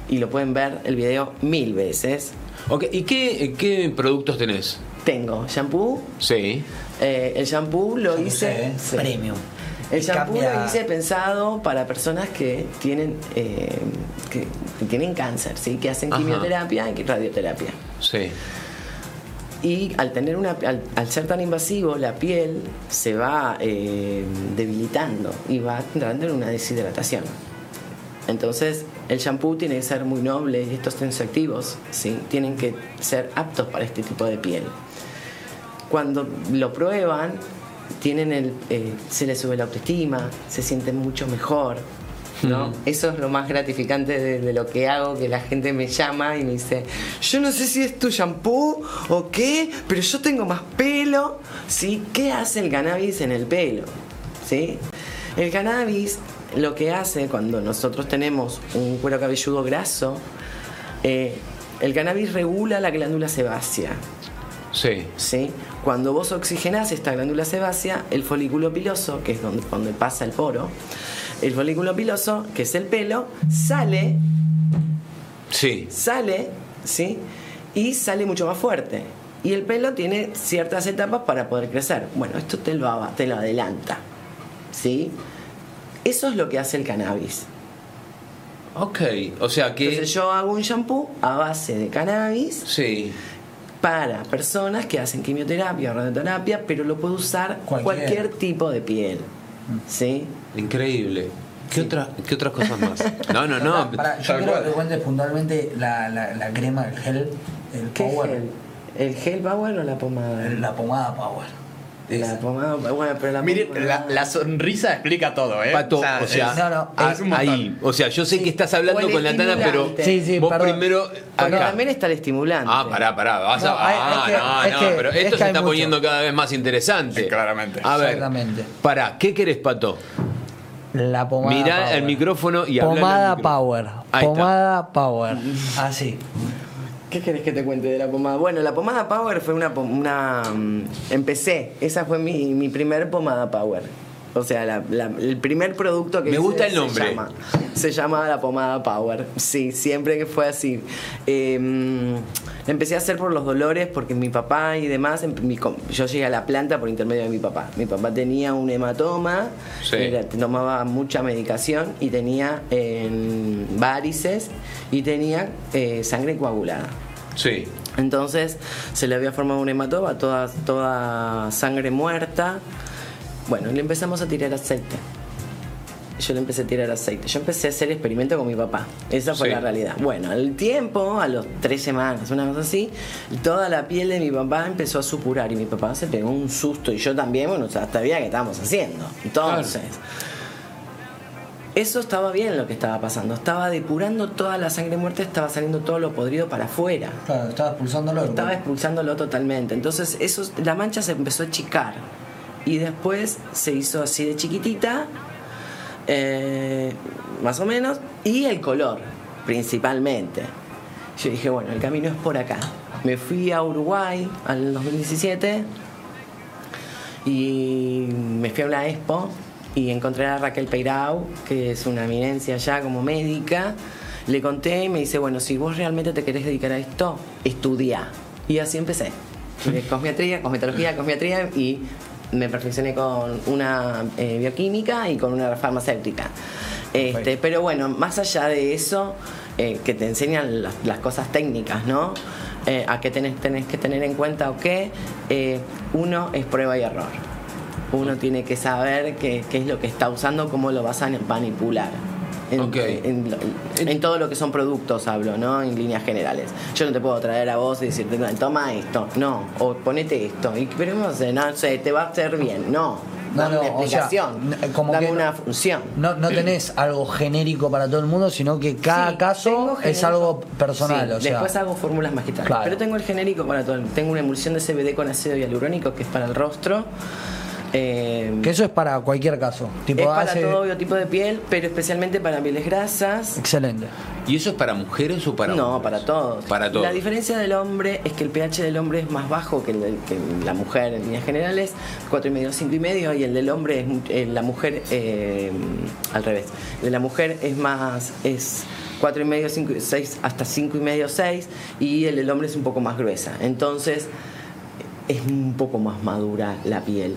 Y lo pueden ver el video mil veces. Ok, ¿Y qué, qué productos tenés? Tengo shampoo. Sí. eh, el shampoo lo hice. sí. Premium. El Y shampoo cambia- lo hice pensado para personas que tienen eh, que, que tienen cáncer, ¿sí? que hacen Ajá. quimioterapia y radioterapia. Sí. Y al tener una al, ser tan invasivo, la piel se va eh, debilitando y va entrando en una deshidratación. Entonces, el shampoo tiene que ser muy noble y estos tensioactivos ¿sí? tienen que ser aptos para este tipo de piel. Cuando lo prueban, tienen el, eh, se les sube la autoestima, se sienten mucho mejor. ¿No? Eso es lo más gratificante de, de lo que hago, que la gente me llama y me dice, yo no sé si es tu shampoo o qué, pero yo tengo más pelo. ¿Sí? ¿Qué hace el cannabis en el pelo? ¿Sí? El cannabis lo que hace cuando nosotros tenemos un cuero cabelludo graso, eh, el cannabis regula la glándula sebácea. Sí. ¿sí? Cuando vos oxigenás esta glándula sebácea, el folículo piloso, que es donde, donde pasa el poro, el folículo piloso, que es el pelo, sale, Sí. sale, ¿sí? Y sale mucho más fuerte. Y el pelo tiene ciertas etapas para poder crecer. Bueno, esto te lo, te lo adelanta, ¿sí? Eso es lo que hace el cannabis. Ok. O sea que. Entonces yo hago un shampoo a base de cannabis Sí. para personas que hacen quimioterapia o radioterapia, pero lo puede usar Cualquier. cualquier, tipo de piel. ¿Sí? Increíble. ¿Qué, otra- ¿Qué otras cosas más? <laughs> No, no, no. Pará, yo Tal quiero cual. que cuentes puntualmente la, la, la crema, el gel, el ¿Qué power, gel? ¿El gel power o la pomada? la pomada power. La pomada, bueno, pero la Mire, la, la sonrisa explica todo, ¿eh? Pato, o sea, es- no, no, ah, es un montón. ahí. O sea, yo sé Sí. que estás hablando con la Tana, pero estimulante. Sí, sí, vos perdón. primero acá. también está el estimulante. Ah, pará, pará. Vas a... No, hay- ah, es que- no, es no, pero es esto que se está mucho. poniendo cada vez más interesante. Sí, <laughs> claramente. A ver, Exactamente. pará, ¿qué querés, Pato? La pomada Mirá power. el micrófono y habla Pomada power. Ahí está. pomada power. Así. ¿Qué querés que te cuente de la pomada? Bueno, la pomada Power fue una... una mm, empecé, esa fue mi, mi primer pomada Power. O sea, la- la- el primer producto que Me hice gusta el se nombre. llama- Se llama la pomada Power. Sí, siempre que fue así. Eh, la empecé a hacer por los dolores porque mi papá y demás, em- mi yo llegué a la planta por intermedio de mi papá. Mi papá tenía un hematoma, Sí. era- tomaba mucha medicación y tenía eh, varices y tenía eh, sangre coagulada. Sí. Entonces se le había formado un hematoma, toda, toda sangre muerta. Bueno, le empezamos a tirar aceite. yo le empecé a tirar aceite. Yo empecé a hacer experimento con mi papá. Esa fue Sí. la realidad. Bueno, al tiempo, a los tres semanas, una cosa así, toda la piel de mi papá empezó a supurar y mi papá se pegó un susto y yo también, bueno, o sea, sabía qué estábamos haciendo. Entonces, eso estaba bien lo que estaba pasando. Estaba depurando toda la sangre muerta, estaba saliendo todo lo podrido para afuera. Claro, estaba expulsándolo. Estaba expulsándolo totalmente. Entonces eso, la mancha se empezó a achicar. Y después se hizo así de chiquitita, eh, más o menos, y el color, principalmente. Yo dije, bueno, el camino es por acá. Me fui a Uruguay al 2017 y me fui a una expo y encontré a Raquel Peirau, que es una eminencia ya como médica. Le conté y me dice, bueno, si vos realmente te querés dedicar a esto, estudia. Y así empecé. Estudié Cosmetría, cosmetología, cosmetría y me perfeccioné con una eh, bioquímica y con una farmacéutica. Este, pero bueno, más allá de eso, eh, que te enseñan las, las cosas técnicas, ¿no? Eh, a qué tenés, tenés que tener en cuenta o qué, eh, uno es prueba y error. Uno tiene que saber qué, qué es lo que está usando, cómo lo vas a manipular. En, en, todo lo que son productos hablo, ¿no? En líneas generales. Yo no te puedo traer a vos y decirte, "No, toma esto, no, o ponete esto, y, pero no sé, no sé, te va a hacer bien, no. No, Dame no, una o sea, explicación, como dame que una no- función. No, no tenés algo genérico para todo el mundo, sino que cada Sí, caso es algo personal. Sí, o sea, después hago fórmulas magistrales. Claro. Pero tengo el genérico para todo. el- Tengo una emulsión de CBD con ácido hialurónico que es para el rostro. Eh, que eso es para cualquier caso. Tipo, es para hace- todo biotipo de piel, pero especialmente para pieles grasas. Excelente. ¿Y eso es para mujeres o para no, hombres? para todos. Para todos. La diferencia del hombre es que el pH del hombre es más bajo que el que la mujer en líneas generales, 4,5, 5,5, y el del hombre es eh, la mujer eh, al revés. El de la mujer es más es 4,5, 5, 6 hasta 5,5, 6 y el del hombre es un poco más gruesa. Entonces es un poco más madura la piel.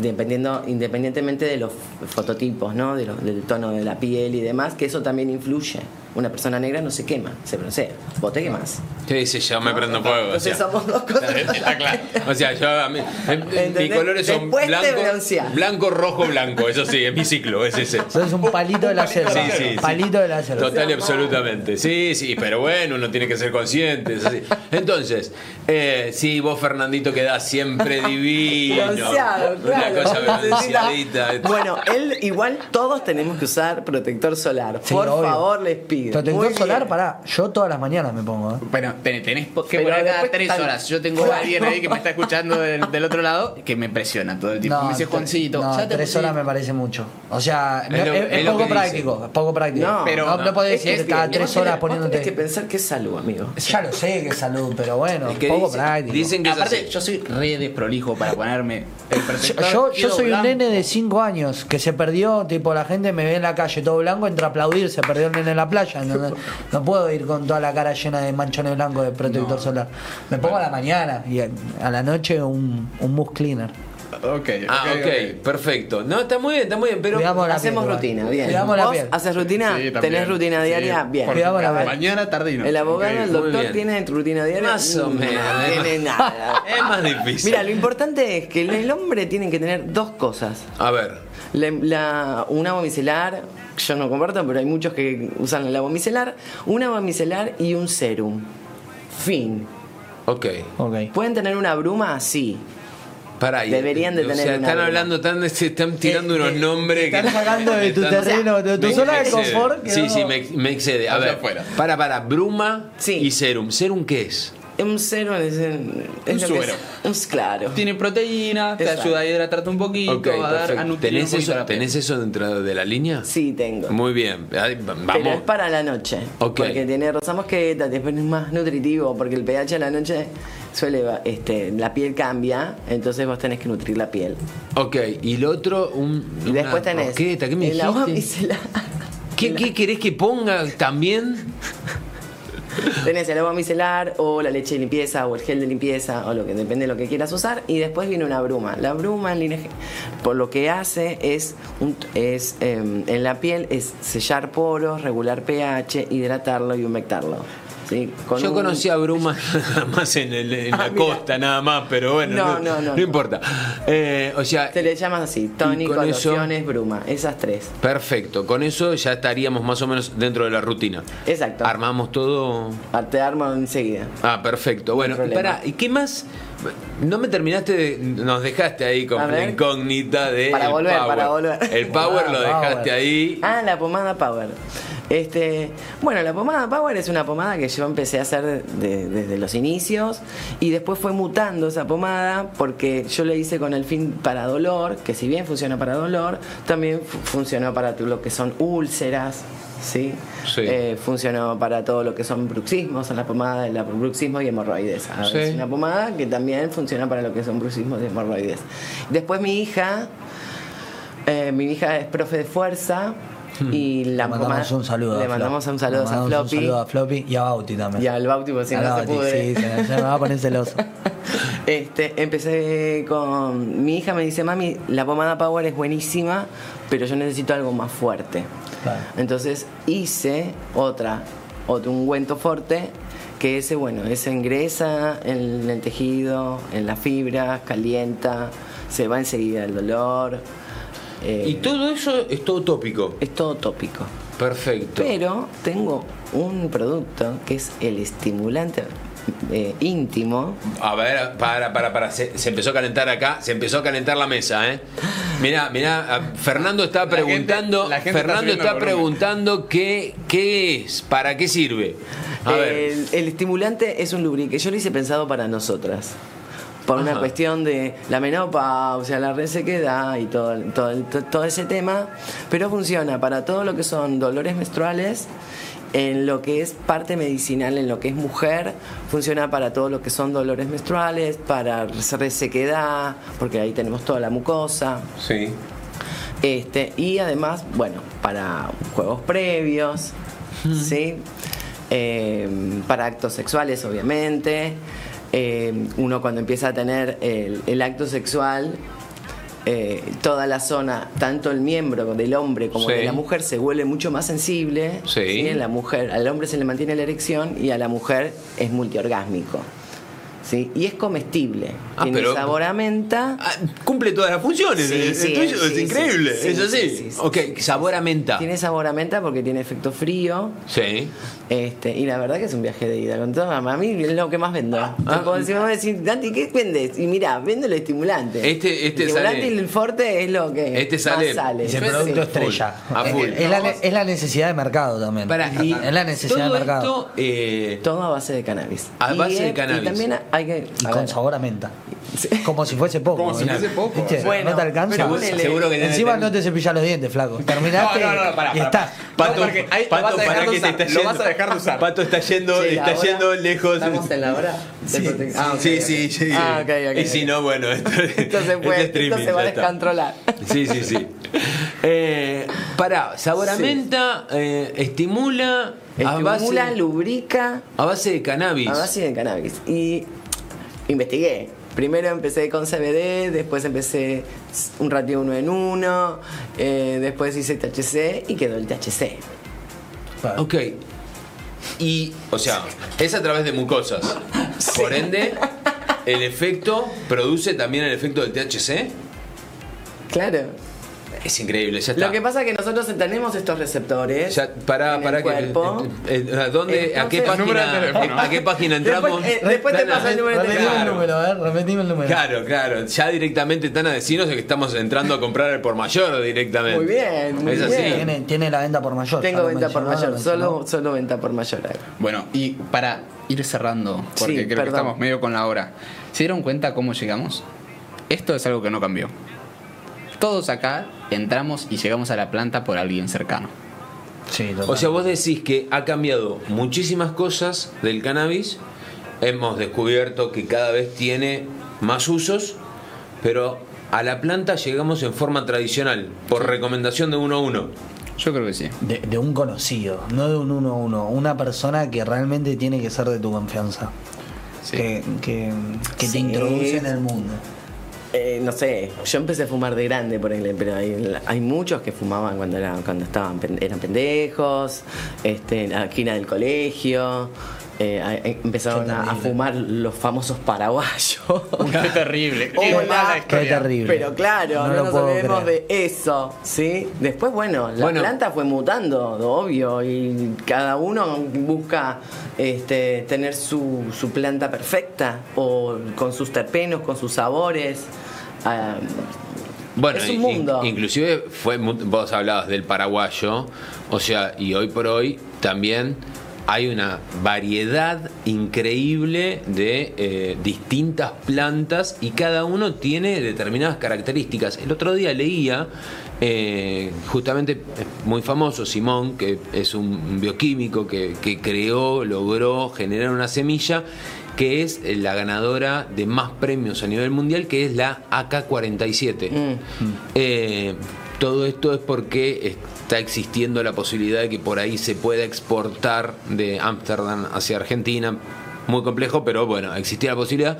Dependiendo, independientemente de los fototipos, ¿no? De los- del tono de la piel y demás, que eso también influye. Una persona negra no se quema, se broncea. Vos te quemas. ¿Qué dice? Yo me prendo fuego. o Entonces sea. somos dos cosas. Está claro. O sea, yo a mí, <laughs> mis colores son Después blanco, blanco, rojo, blanco. Eso sí, es mi ciclo, es ese. <laughs> Eso es un palito de la selva. Sí, sí, sí. palito de la selva. Total y absolutamente. Sí, sí, pero bueno, uno tiene que ser consciente. es así. Entonces, eh, sí, vos, Fernandito, quedás siempre <laughs> divino. Bronceado, claro. Una cosa bronceadita. Bueno, él igual todos tenemos que usar protector solar. Sí, Por obvio. favor, les pido. Muy Protector bien. solar, pará. Yo todas las mañanas me pongo. ¿eh? Bueno, ten- tenés que Pero poner cada tres tal- horas. Yo tengo a alguien ahí que me está escuchando del, del otro lado que me presiona todo el tiempo. me dice Juancito, no, tres horas me parece mucho. O sea, Es lo- es, es es lo poco práctico. Es poco práctico. No, pero- no, no podés decir cada bien, tres horas vos tenés que poniéndote. pensar que es salud, amigo. Ya lo sé que es salud, pero bueno, Es que poco dicen- práctico. dicen que es Aparte, yo soy re desprolijo para ponerme el Yo, protector. yo, soy un nene de 5 años que se perdió, tipo la gente me ve en la calle todo blanco, entra a aplaudir, se perdió el nene en la playa. No, no- no puedo ir con toda la cara llena de manchones blancos de protector solar. Me pongo a la mañana y a, a la noche un, un mousse cleaner. Ok, Ah, ok, perfecto. No, está muy bien, está muy bien, pero. Cuidamos la Hacemos piel, rutina, bien. Cuidamos la ¿Vos piel. haces rutina? Sí. ¿Tenés rutina Sí, diaria? bien. por- Cuidamos la piel. Mañana tardino. El abogado, el doctor bien. tiene rutina diaria. Más o No menos. tiene nada. Es más difícil. Mira, lo importante es que el- el hombre tiene que tener dos cosas. A ver. La, la- un agua micelar, yo no comparto, pero hay muchos que usan el agua micelar. Un agua micelar y un serum. Fin. Ok. Ok. ¿Pueden tener una bruma? Sí. Pará, y- Deberían de o tener sea, una están hablando tan, se están tirando Eh, unos eh, nombres están que sacando de tu están- terreno, de tu zona de confort Sí, no- sí, me, me excede. A ver, para, para, bruma Sí. y serum. ¿Serum qué es? Un serum es, en- es Un lo que suero. es- claro. Tiene proteína, te Exacto. ayuda a hidratarte un poquito, Ok, a dar a nutrir ¿Tenés eso, la piel. ¿Tenés eso dentro de la línea? Sí, tengo. Muy bien. Ahí, va- Pero Vamos. es para la noche. Porque tiene rosa mosqueta, después es más nutritivo, porque el pH a la noche suele, este, la piel cambia, entonces vos tenés que nutrir la piel. Ok, y lo otro, un. Y una después tenés rosqueta, ¿Qué me el agua dijiste? micelar. ¿Qué, ¿Qué querés que ponga también? <laughs> Tenés el agua micelar o la leche de limpieza o el gel de limpieza o lo que depende de lo que quieras usar y después viene una bruma. La bruma en línea por lo que hace es em, en la piel es sellar poros, regular pH, hidratarlo y humectarlo. ¿Sí? Con Yo un- conocí a Bruma <laughs> <laughs> nada más en, el- en la Ah, mira. costa, nada más, pero bueno, No, no, no, no, no no. importa. Eh, o sea, Se le llaman así, tónico, con eso- lociones, bruma, esas tres. perfecto. Con eso ya estaríamos más o menos dentro de la rutina. Exacto. Armamos todo. Ah, Te armo enseguida. Ah, perfecto. Bueno, para, ¿y qué más? No me terminaste de, nos dejaste ahí con la incógnita de Para el volver, power. para volver. El power Ah, lo dejaste power. ahí. Ah, la pomada Power. Este, bueno, la pomada Power es una pomada que yo empecé a hacer de- de- desde los inicios y después fue mutando esa pomada porque yo la hice con el fin para dolor, que si bien funciona para dolor, también fu- funcionó para lo que son úlceras, ¿sí? Sí. Eh, funcionó para todo lo que son bruxismos, en la pomada de la bruxismo y hemorroides. Sí. Es una pomada que también funciona para lo que son bruxismos y hemorroides. Después mi hija eh, mi hija es profe de fuerza y la Le mandamos pomada- un saludo. Le mandamos un saludo a Floppy. Un saludo a Floppy y a Bauti también. Y al Bauti, porque si no se Bauti, pude. Sí, se, se me va a poner celoso. <laughs> Este, empecé con. Mi hija me dice, mami, la pomada Power es buenísima, pero yo necesito algo más fuerte. Claro. Entonces hice otra, otro ungüento fuerte, que ese, bueno, ese ingresa en el tejido, en las fibras, calienta, se va enseguida el dolor. eh, Y todo eso es todo tópico. es todo tópico. Perfecto. Pero tengo un producto que es el estimulante eh, íntimo. A ver, para, para, para. Se, se empezó a calentar acá, se empezó a calentar la mesa, ¿eh? Mirá, mirá, Fernando está preguntando, la gente está Fernando está preguntando qué, qué es, para qué sirve. A ver. El, el estimulante es un lubricante. Yo lo hice pensado para nosotras. Por una cuestión de la menopausia, la resequedad y todo, todo, todo ese tema. Pero funciona para todo lo que son dolores menstruales, en lo que es parte medicinal, en lo que es mujer, funciona para todo lo que son dolores menstruales, para resequedad, porque ahí tenemos toda la mucosa. Sí. Este, y además, bueno, para juegos previos, ¿sí? Eh, para actos sexuales, obviamente. Eh, uno cuando empieza a tener el, el acto sexual, eh, toda la zona, tanto el miembro del hombre como Sí. de la mujer, se vuelve mucho más sensible. Sí. En La mujer, al hombre se le mantiene la erección y a la mujer es multiorgásmico. ¿sí? Y es comestible. Ah, Tiene pero- sabor a menta. Ah, cumple todas las funciones. Sí, el- el sí, tuyo sí, es increíble. sí, es así. sí, sí, sí, ok, sabor a menta. Tiene sabor a menta porque tiene efecto frío. Sí. Este, y la verdad que es un viaje de ida. Con todo, a mí es lo que más vendo. Ah. Como si me va a decir, Dante, ¿qué vendes? Y mira, vendo el estimulante. Este- este el estimulante sale- y el forte es lo que Este sale- más sale. Es el Sí. producto estrella. A full. Es, es la, ne- es la necesidad de mercado también. Para, y es la necesidad todo de mercado. esto, eh, Todo a base de cannabis. A Y, base de cannabis. Y también hay que. Y con ver, sabor a menta. Como si fuese poco. Como si fuese poco. ¿Viste? Bueno, no te alcanza. seguro que Encima no te cepillas los dientes, flaco. <laughs> Terminaste No, no, no, pará, y estás. Pato, para que te a dejar de usar. Pato está yendo, Sí, está ahora yendo lejos. Estamos en la hora de protec- Ah, ok, sí, sí, sí. Ah, ok, ok, y si no, bueno, esto, <laughs> Esto se puede, esto se va a descontrolar. Sí, sí, sí. <laughs> Eh, pará, sabor a Sí. menta eh, estimula, a, Estimula, base, lubrica a base de cannabis. a base de cannabis. Y investigué. Primero empecé con CBD, después empecé un ratio uno en uno, eh, después hice THC y quedó el THC. Ok. Y, o sea, es a través de mucosas. <laughs> Por ende, el efecto produce también el efecto del THC. Claro. Es increíble, ya está. Lo que pasa es que nosotros tenemos estos receptores. Ya, pará, en pará el que. cuerpo. eh, eh, ¿a ¿Dónde, ¿A qué Entonces- Número de página, teléfono. ¿A qué página entramos? Después, eh, después te paso el número de teléfono. el número, ¿eh? Repetime el número. Claro, claro. Ya directamente están a decirnos que estamos entrando a comprar el por mayor directamente. Muy bien, muy es así. bien. Tiene, tiene la venta por mayor. Tengo venta por mayor, lo solo, solo venta por mayor. Bueno, y para ir cerrando, porque Sí, creo perdón. que estamos medio con la hora. ¿Se dieron cuenta cómo llegamos? Esto es algo que no cambió. Todos acá entramos y llegamos a la planta por alguien cercano. Sí, total. O sea, vos decís que ha cambiado muchísimas cosas del cannabis. Hemos descubierto que cada vez tiene más usos, pero a la planta llegamos en forma tradicional, por recomendación de uno a uno. Yo creo que sí. de, de un conocido, no de un uno a uno. Una persona que realmente tiene que ser de tu confianza. Sí. Que, que, que Sí. te introduce en el mundo. Eh, no sé, yo empecé a fumar de grande, por ejemplo, pero hay, hay muchos que fumaban cuando, eran cuando estaban, eran pendejos, este, en la esquina del colegio. eh, eh, empezaron a, fumar los famosos paraguayos. Qué terrible. <laughs> Qué mala terrible. Pero claro, No no, nos olvidemos de eso, ¿sí? Después, bueno, la Bueno. planta fue mutando, obvio, y cada uno busca este, tener su, su planta perfecta, o con sus terpenos, con sus sabores. Ah, Bueno, Es un in- mundo. inclusive fue vos hablabas del paraguayo, o sea, y hoy por hoy también hay una variedad increíble de eh, distintas plantas y cada uno tiene determinadas características. El otro día leía eh, justamente muy famoso Simón, que es un bioquímico que, que creó, logró generar una semilla que es eh, la ganadora de más premios a nivel mundial, que es la AK-47. Mm. Eh, todo esto es porque está existiendo la posibilidad de que por ahí se pueda exportar de Ámsterdam hacia Argentina. Muy complejo, pero bueno, existía la posibilidad.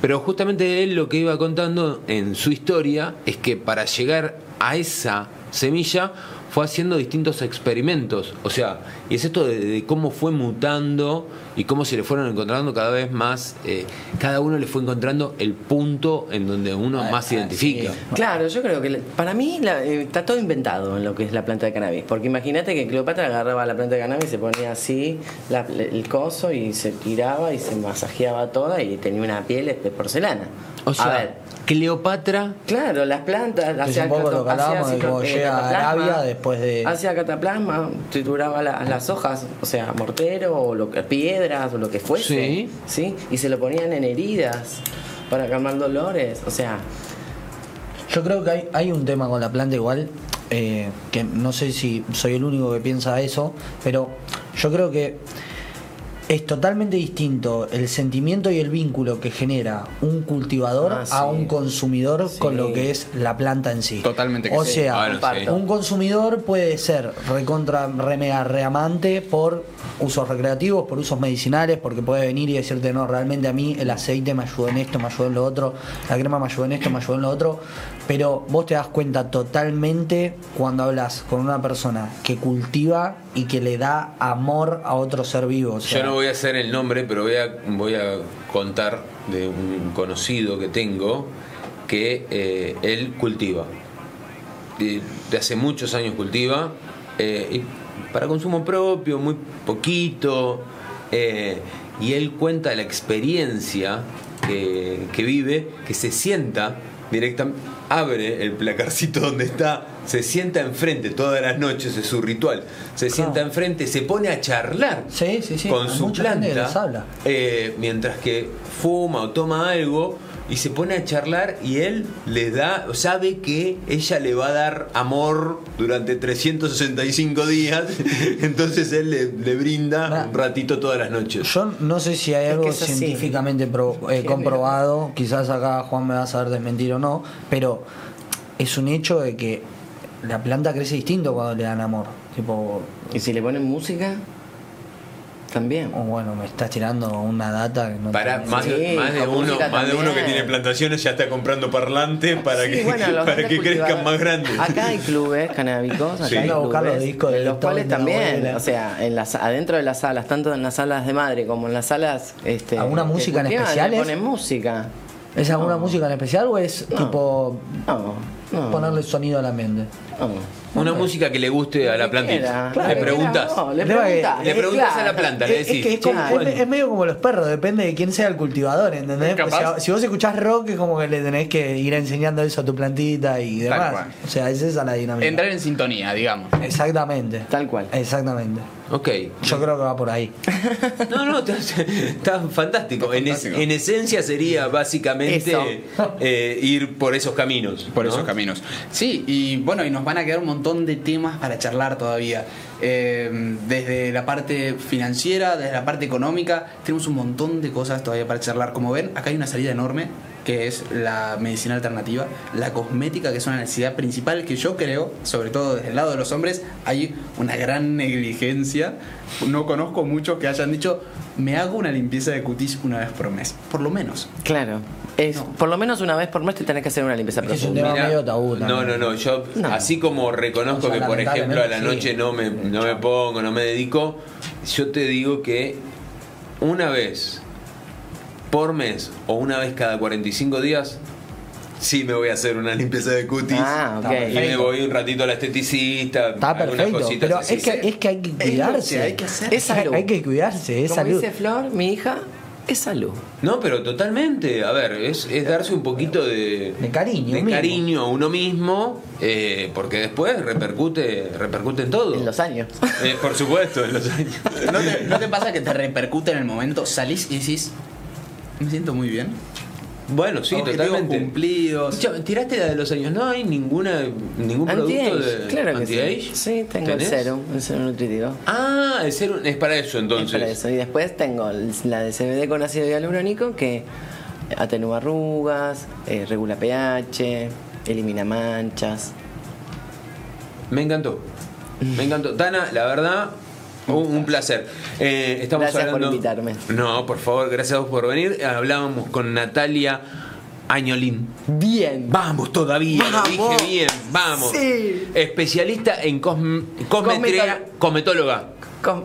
Pero justamente él lo que iba contando en su historia es que para llegar a esa semilla fue haciendo distintos experimentos. O sea, y es esto de, de cómo fue mutando y cómo se le fueron encontrando cada vez más, eh, cada uno le fue encontrando el punto en donde uno Ah, más se ah, identifica. sí. Claro, yo creo que para mí la- eh, está todo inventado en lo que es la planta de cannabis. Porque imagínate que Cleopatra agarraba la planta de cannabis y se ponía así la- el coso y se tiraba y se masajeaba toda y tenía una piel de porcelana. O sea, a ver, Cleopatra claro, las plantas Es hacía un poco cato- lo que hablábamos hacía de cómo ciclo- llega a cataplasma, Arabia después de- Hacía cataplasma, trituraba la- las hojas, o sea, mortero o lo que, piedras o lo que fuese. Sí. ¿sí? Y se lo ponían en heridas para calmar dolores. O sea, Yo creo que hay, hay un tema con la planta igual, eh, que no sé si soy el único que piensa eso, pero yo creo que es totalmente distinto el sentimiento y el vínculo que genera un cultivador Ah, sí. a un consumidor Sí. con lo que es la planta en sí. Totalmente que O sí. sea, Bueno, sí. un consumidor puede ser recontra remega reamante por usos recreativos, por usos medicinales, porque puede venir y decirte, no, realmente a mí el aceite me ayudó en esto, me ayudó en lo otro, la crema me ayudó en esto, me ayudó en lo otro, pero vos te das cuenta totalmente cuando hablas con una persona que cultiva y que le da amor a otro ser vivo. o sea, Yo no voy a hacer el nombre, pero voy a, contar de un conocido que tengo que eh, él cultiva. De, hace muchos años cultiva. eh, y para consumo propio, muy poquito. eh, y él cuenta la experiencia que vive, que se sienta directamente, abre el placarcito donde está, se sienta enfrente todas las noches, es su ritual. Se sienta enfrente, se pone a charlar Sí, sí, sí, con hay su planta, les habla. eh, mientras que fuma o toma algo y se pone a charlar y él le da, sabe que ella le va a dar amor durante 365 días, <laughs> entonces él le, le brinda Nah. un ratito todas las noches. Yo no sé si hay algo es científicamente pro- eh, comprobado, quizás acá Juan me va a saber desmentir o no, pero es un hecho de que la planta crece distinto cuando le dan amor. Tipo, y si le ponen música, también. oh, bueno, me estás tirando una data que no Para tiene- más, Sí, más de uno, más de uno que tiene plantaciones ya está comprando parlantes para Sí, que, bueno, <laughs> para que crezcan más grandes. Acá hay clubes canábicos, acá Sí. hay buscar los clubes, discos de los cuales la también, o sea, en las, adentro de las salas, tanto en las salas de madre como en las salas, este, ¿Alguna música en le ponen música. ¿Es alguna No. música en especial o es No. tipo No, no. ponerle sonido al ambiente? no. Una música que le guste a la plantita. Claro. le preguntas. no, le preguntas. Le preguntas a la planta, le Es, decís. es que es, como- es- es medio como los perros, depende de quién sea el cultivador, ¿entendés? Pues si, si vos escuchás rock es como que le tenés que ir enseñando eso a tu plantita y demás. O sea, es esa la dinámica. Entrar en sintonía, digamos. Exactamente. Tal cual. Exactamente. Ok. Yo creo que va por ahí. <laughs> No, no, está, está fantástico. Está En, es- esencia sería básicamente eh, ir por esos caminos. Por ¿no? esos caminos. Sí, y bueno, y nos van a quedar un montón de temas para charlar todavía. Eh, desde la parte financiera, desde la parte económica, tenemos un montón de cosas todavía para charlar. Como ven, acá hay una salida enorme, que es la medicina alternativa, la cosmética, que es una necesidad principal que yo creo, sobre todo desde el lado de los hombres, hay una gran negligencia. No conozco muchos que hayan dicho, me hago una limpieza de cutis una vez por mes, por lo menos. Claro. Es, No. Por lo menos una vez por mes te tenés que hacer una limpieza Es es un profunda. tema medio tabú no, también. no, no. Yo, No. así como reconozco O sea, que, por ejemplo, a la noche sí. no me, no me pongo, no me dedico, yo te digo que una vez por mes o una vez cada 45 días, sí me voy a hacer una limpieza de cutis. Ah, ok. Está Y me voy un ratito a la esteticista. Está algunas perfecto, cositas pero así. es que, es que hay que cuidarse. hay que hacer. Es salud. Hay que cuidarse, es Como salud. dice Flor, mi hija, es salud. No, pero totalmente. A ver, es, es darse un poquito de, De cariño de mismo. cariño a uno mismo, eh, porque después repercute, repercute en todo. En los años. Eh, por supuesto, en los años. ¿No te, no te pasa que te repercute en el momento? Salís y decís, me siento muy bien. Bueno, sí, Objetivos totalmente. cumplidos. Tiraste la de los años. No hay ninguna, ningún producto de claro que anti-age. sí. Sí, tengo el ¿Tenés? serum, el serum nutritivo. Ah, el serum es para eso entonces. Es para eso. Y después tengo el- la de CBD con ácido hialurónico que atenúa arrugas, eh, regula pH, elimina manchas. Me encantó. Me encantó. Tana, la verdad, un, un placer. Eh, estamos Gracias por hablando- invitarme. No, por favor, gracias a vos por venir. Hablábamos con Natalia Añolín. Bien. Vamos todavía, lo Vamos. dije bien, vamos. Sí. Especialista en cosm- cosmetría, cometóloga. Com-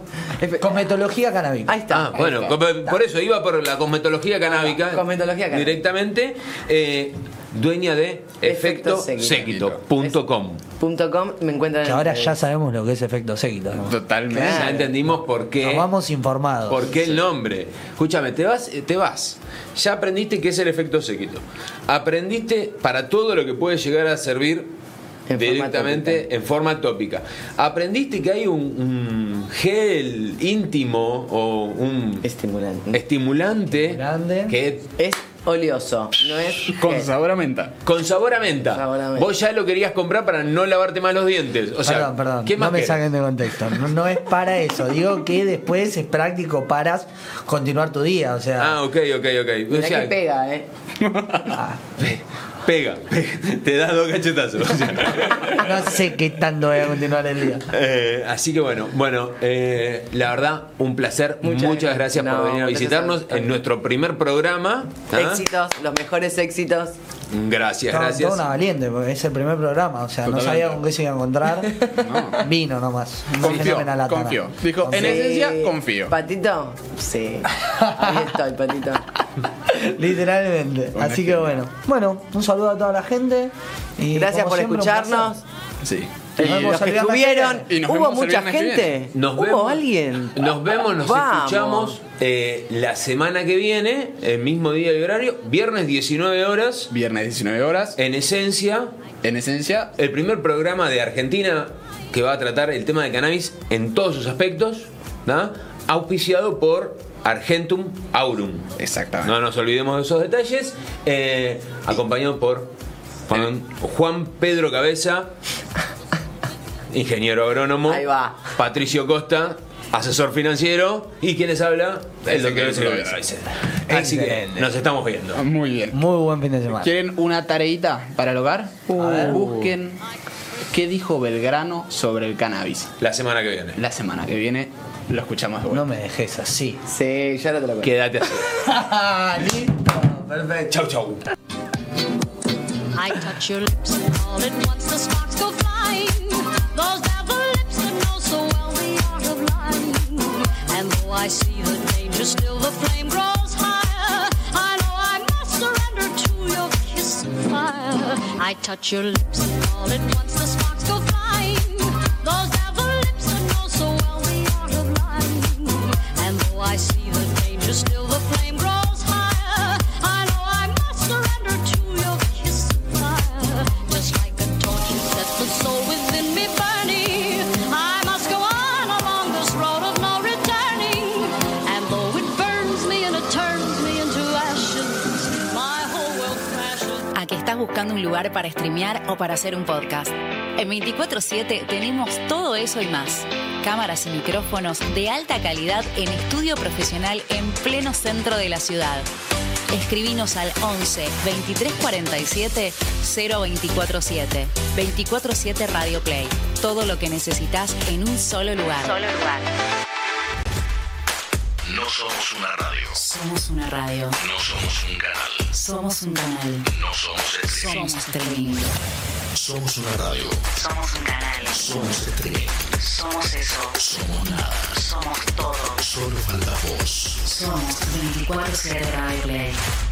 Cosmetología canábica. Ahí está. Ah, bueno, está. por eso iba por la cosmetología canábica. Cosmetología canábica. Directamente. eh, dueña de Efecto Séquito. efectoséquito.com. Punto .com me encuentran Que en- ahora ya sabemos lo que es efecto séquito. ¿no? Totalmente. Claro. Ya entendimos por qué. Nos vamos informados. ¿Por qué el nombre? Escúchame, te vas, te vas. Ya aprendiste qué es el efecto séquito. Aprendiste para todo lo que puede llegar a servir En directamente en forma tópica. Aprendiste que hay un, un gel íntimo o un Estimulante. estimulante Grande. que Es oleoso, no es. Con sabor a menta. con sabor a menta. Sabor a menta. Vos ya lo querías comprar para no lavarte más los dientes. O sea, perdón, perdón. ¿qué más no me querés? saquen de contexto. No, no es para eso. Digo que después es práctico para continuar tu día. O sea, Ah, ok, ok, ok. O sea, que pega, ¿eh? ah, pega, pega. te das dos cachetazos. <laughs> no sé qué tanto voy a continuar el día. Eh, así que bueno, bueno, eh, la verdad, un placer. Muchas, Muchas gracias gracias. por venir a visitarnos a en nuestro primer programa. ¿ah? Éxitos, los mejores éxitos. Gracias, Estaba gracias. toda una valiente, porque es el primer programa. O sea, no sabía con qué se iba a encontrar. <laughs> Vino nomás. Tana. confió. Dijo, en esencia, confío. ¿Patito? Sí. Ahí estoy, Patito. <laughs> Literalmente. Una Así que bueno. Bueno, un saludo a toda la gente. Y Gracias por siempre, escucharnos. Sí. Eh, Nos vemos los el que estuvieron. Y nos ¿Hubo vemos el mucha viernes que gente? viene. Nos ¿Hubo vemos, alguien? Nos vemos, nos Vamos. escuchamos eh, la semana que viene, el mismo día y horario, viernes 19 horas, Viernes 19 horas. en esencia, En esencia, el primer programa de Argentina que va a tratar el tema de cannabis en todos sus aspectos, ¿no? auspiciado por Argentum Aurum. Exactamente. No nos olvidemos de esos detalles. eh, acompañado por Juan, Juan Pedro Cabeza, ingeniero agrónomo. Ahí va. Patricio Costa, asesor financiero. ¿Y quién les habla? El doctor. Así que Excelente. nos estamos viendo. muy bien. Muy buen fin de semana. ¿Quieren una tareita para el hogar? Busquen qué dijo Belgrano sobre el cannabis. La semana que viene. La semana que viene lo escuchamos de vuelta. No me dejes así. Sí, ya no te lo cuento. Quédate así. <laughs> Listo. Perfecto. Chau, chau. I touch your lips and all at once the sparks go flying. Touch your lips and all at once the sparks lugar para streamear o para hacer un podcast. En 24-7 tenemos todo eso y más. Cámaras y micrófonos de alta calidad en estudio profesional en pleno centro de la ciudad. Escribinos al 11 2347 0247. 247 Radio Play. Todo lo que necesitas en un solo lugar. No somos una radio. Somos una radio. No somos un canal. Somos un canal. No somos el Somos streaming. Somos una radio. Somos un canal. Somos streaming. Somos eso. Somos nada. Somos todo. Solo falta vos. Somos 24 Radio Play.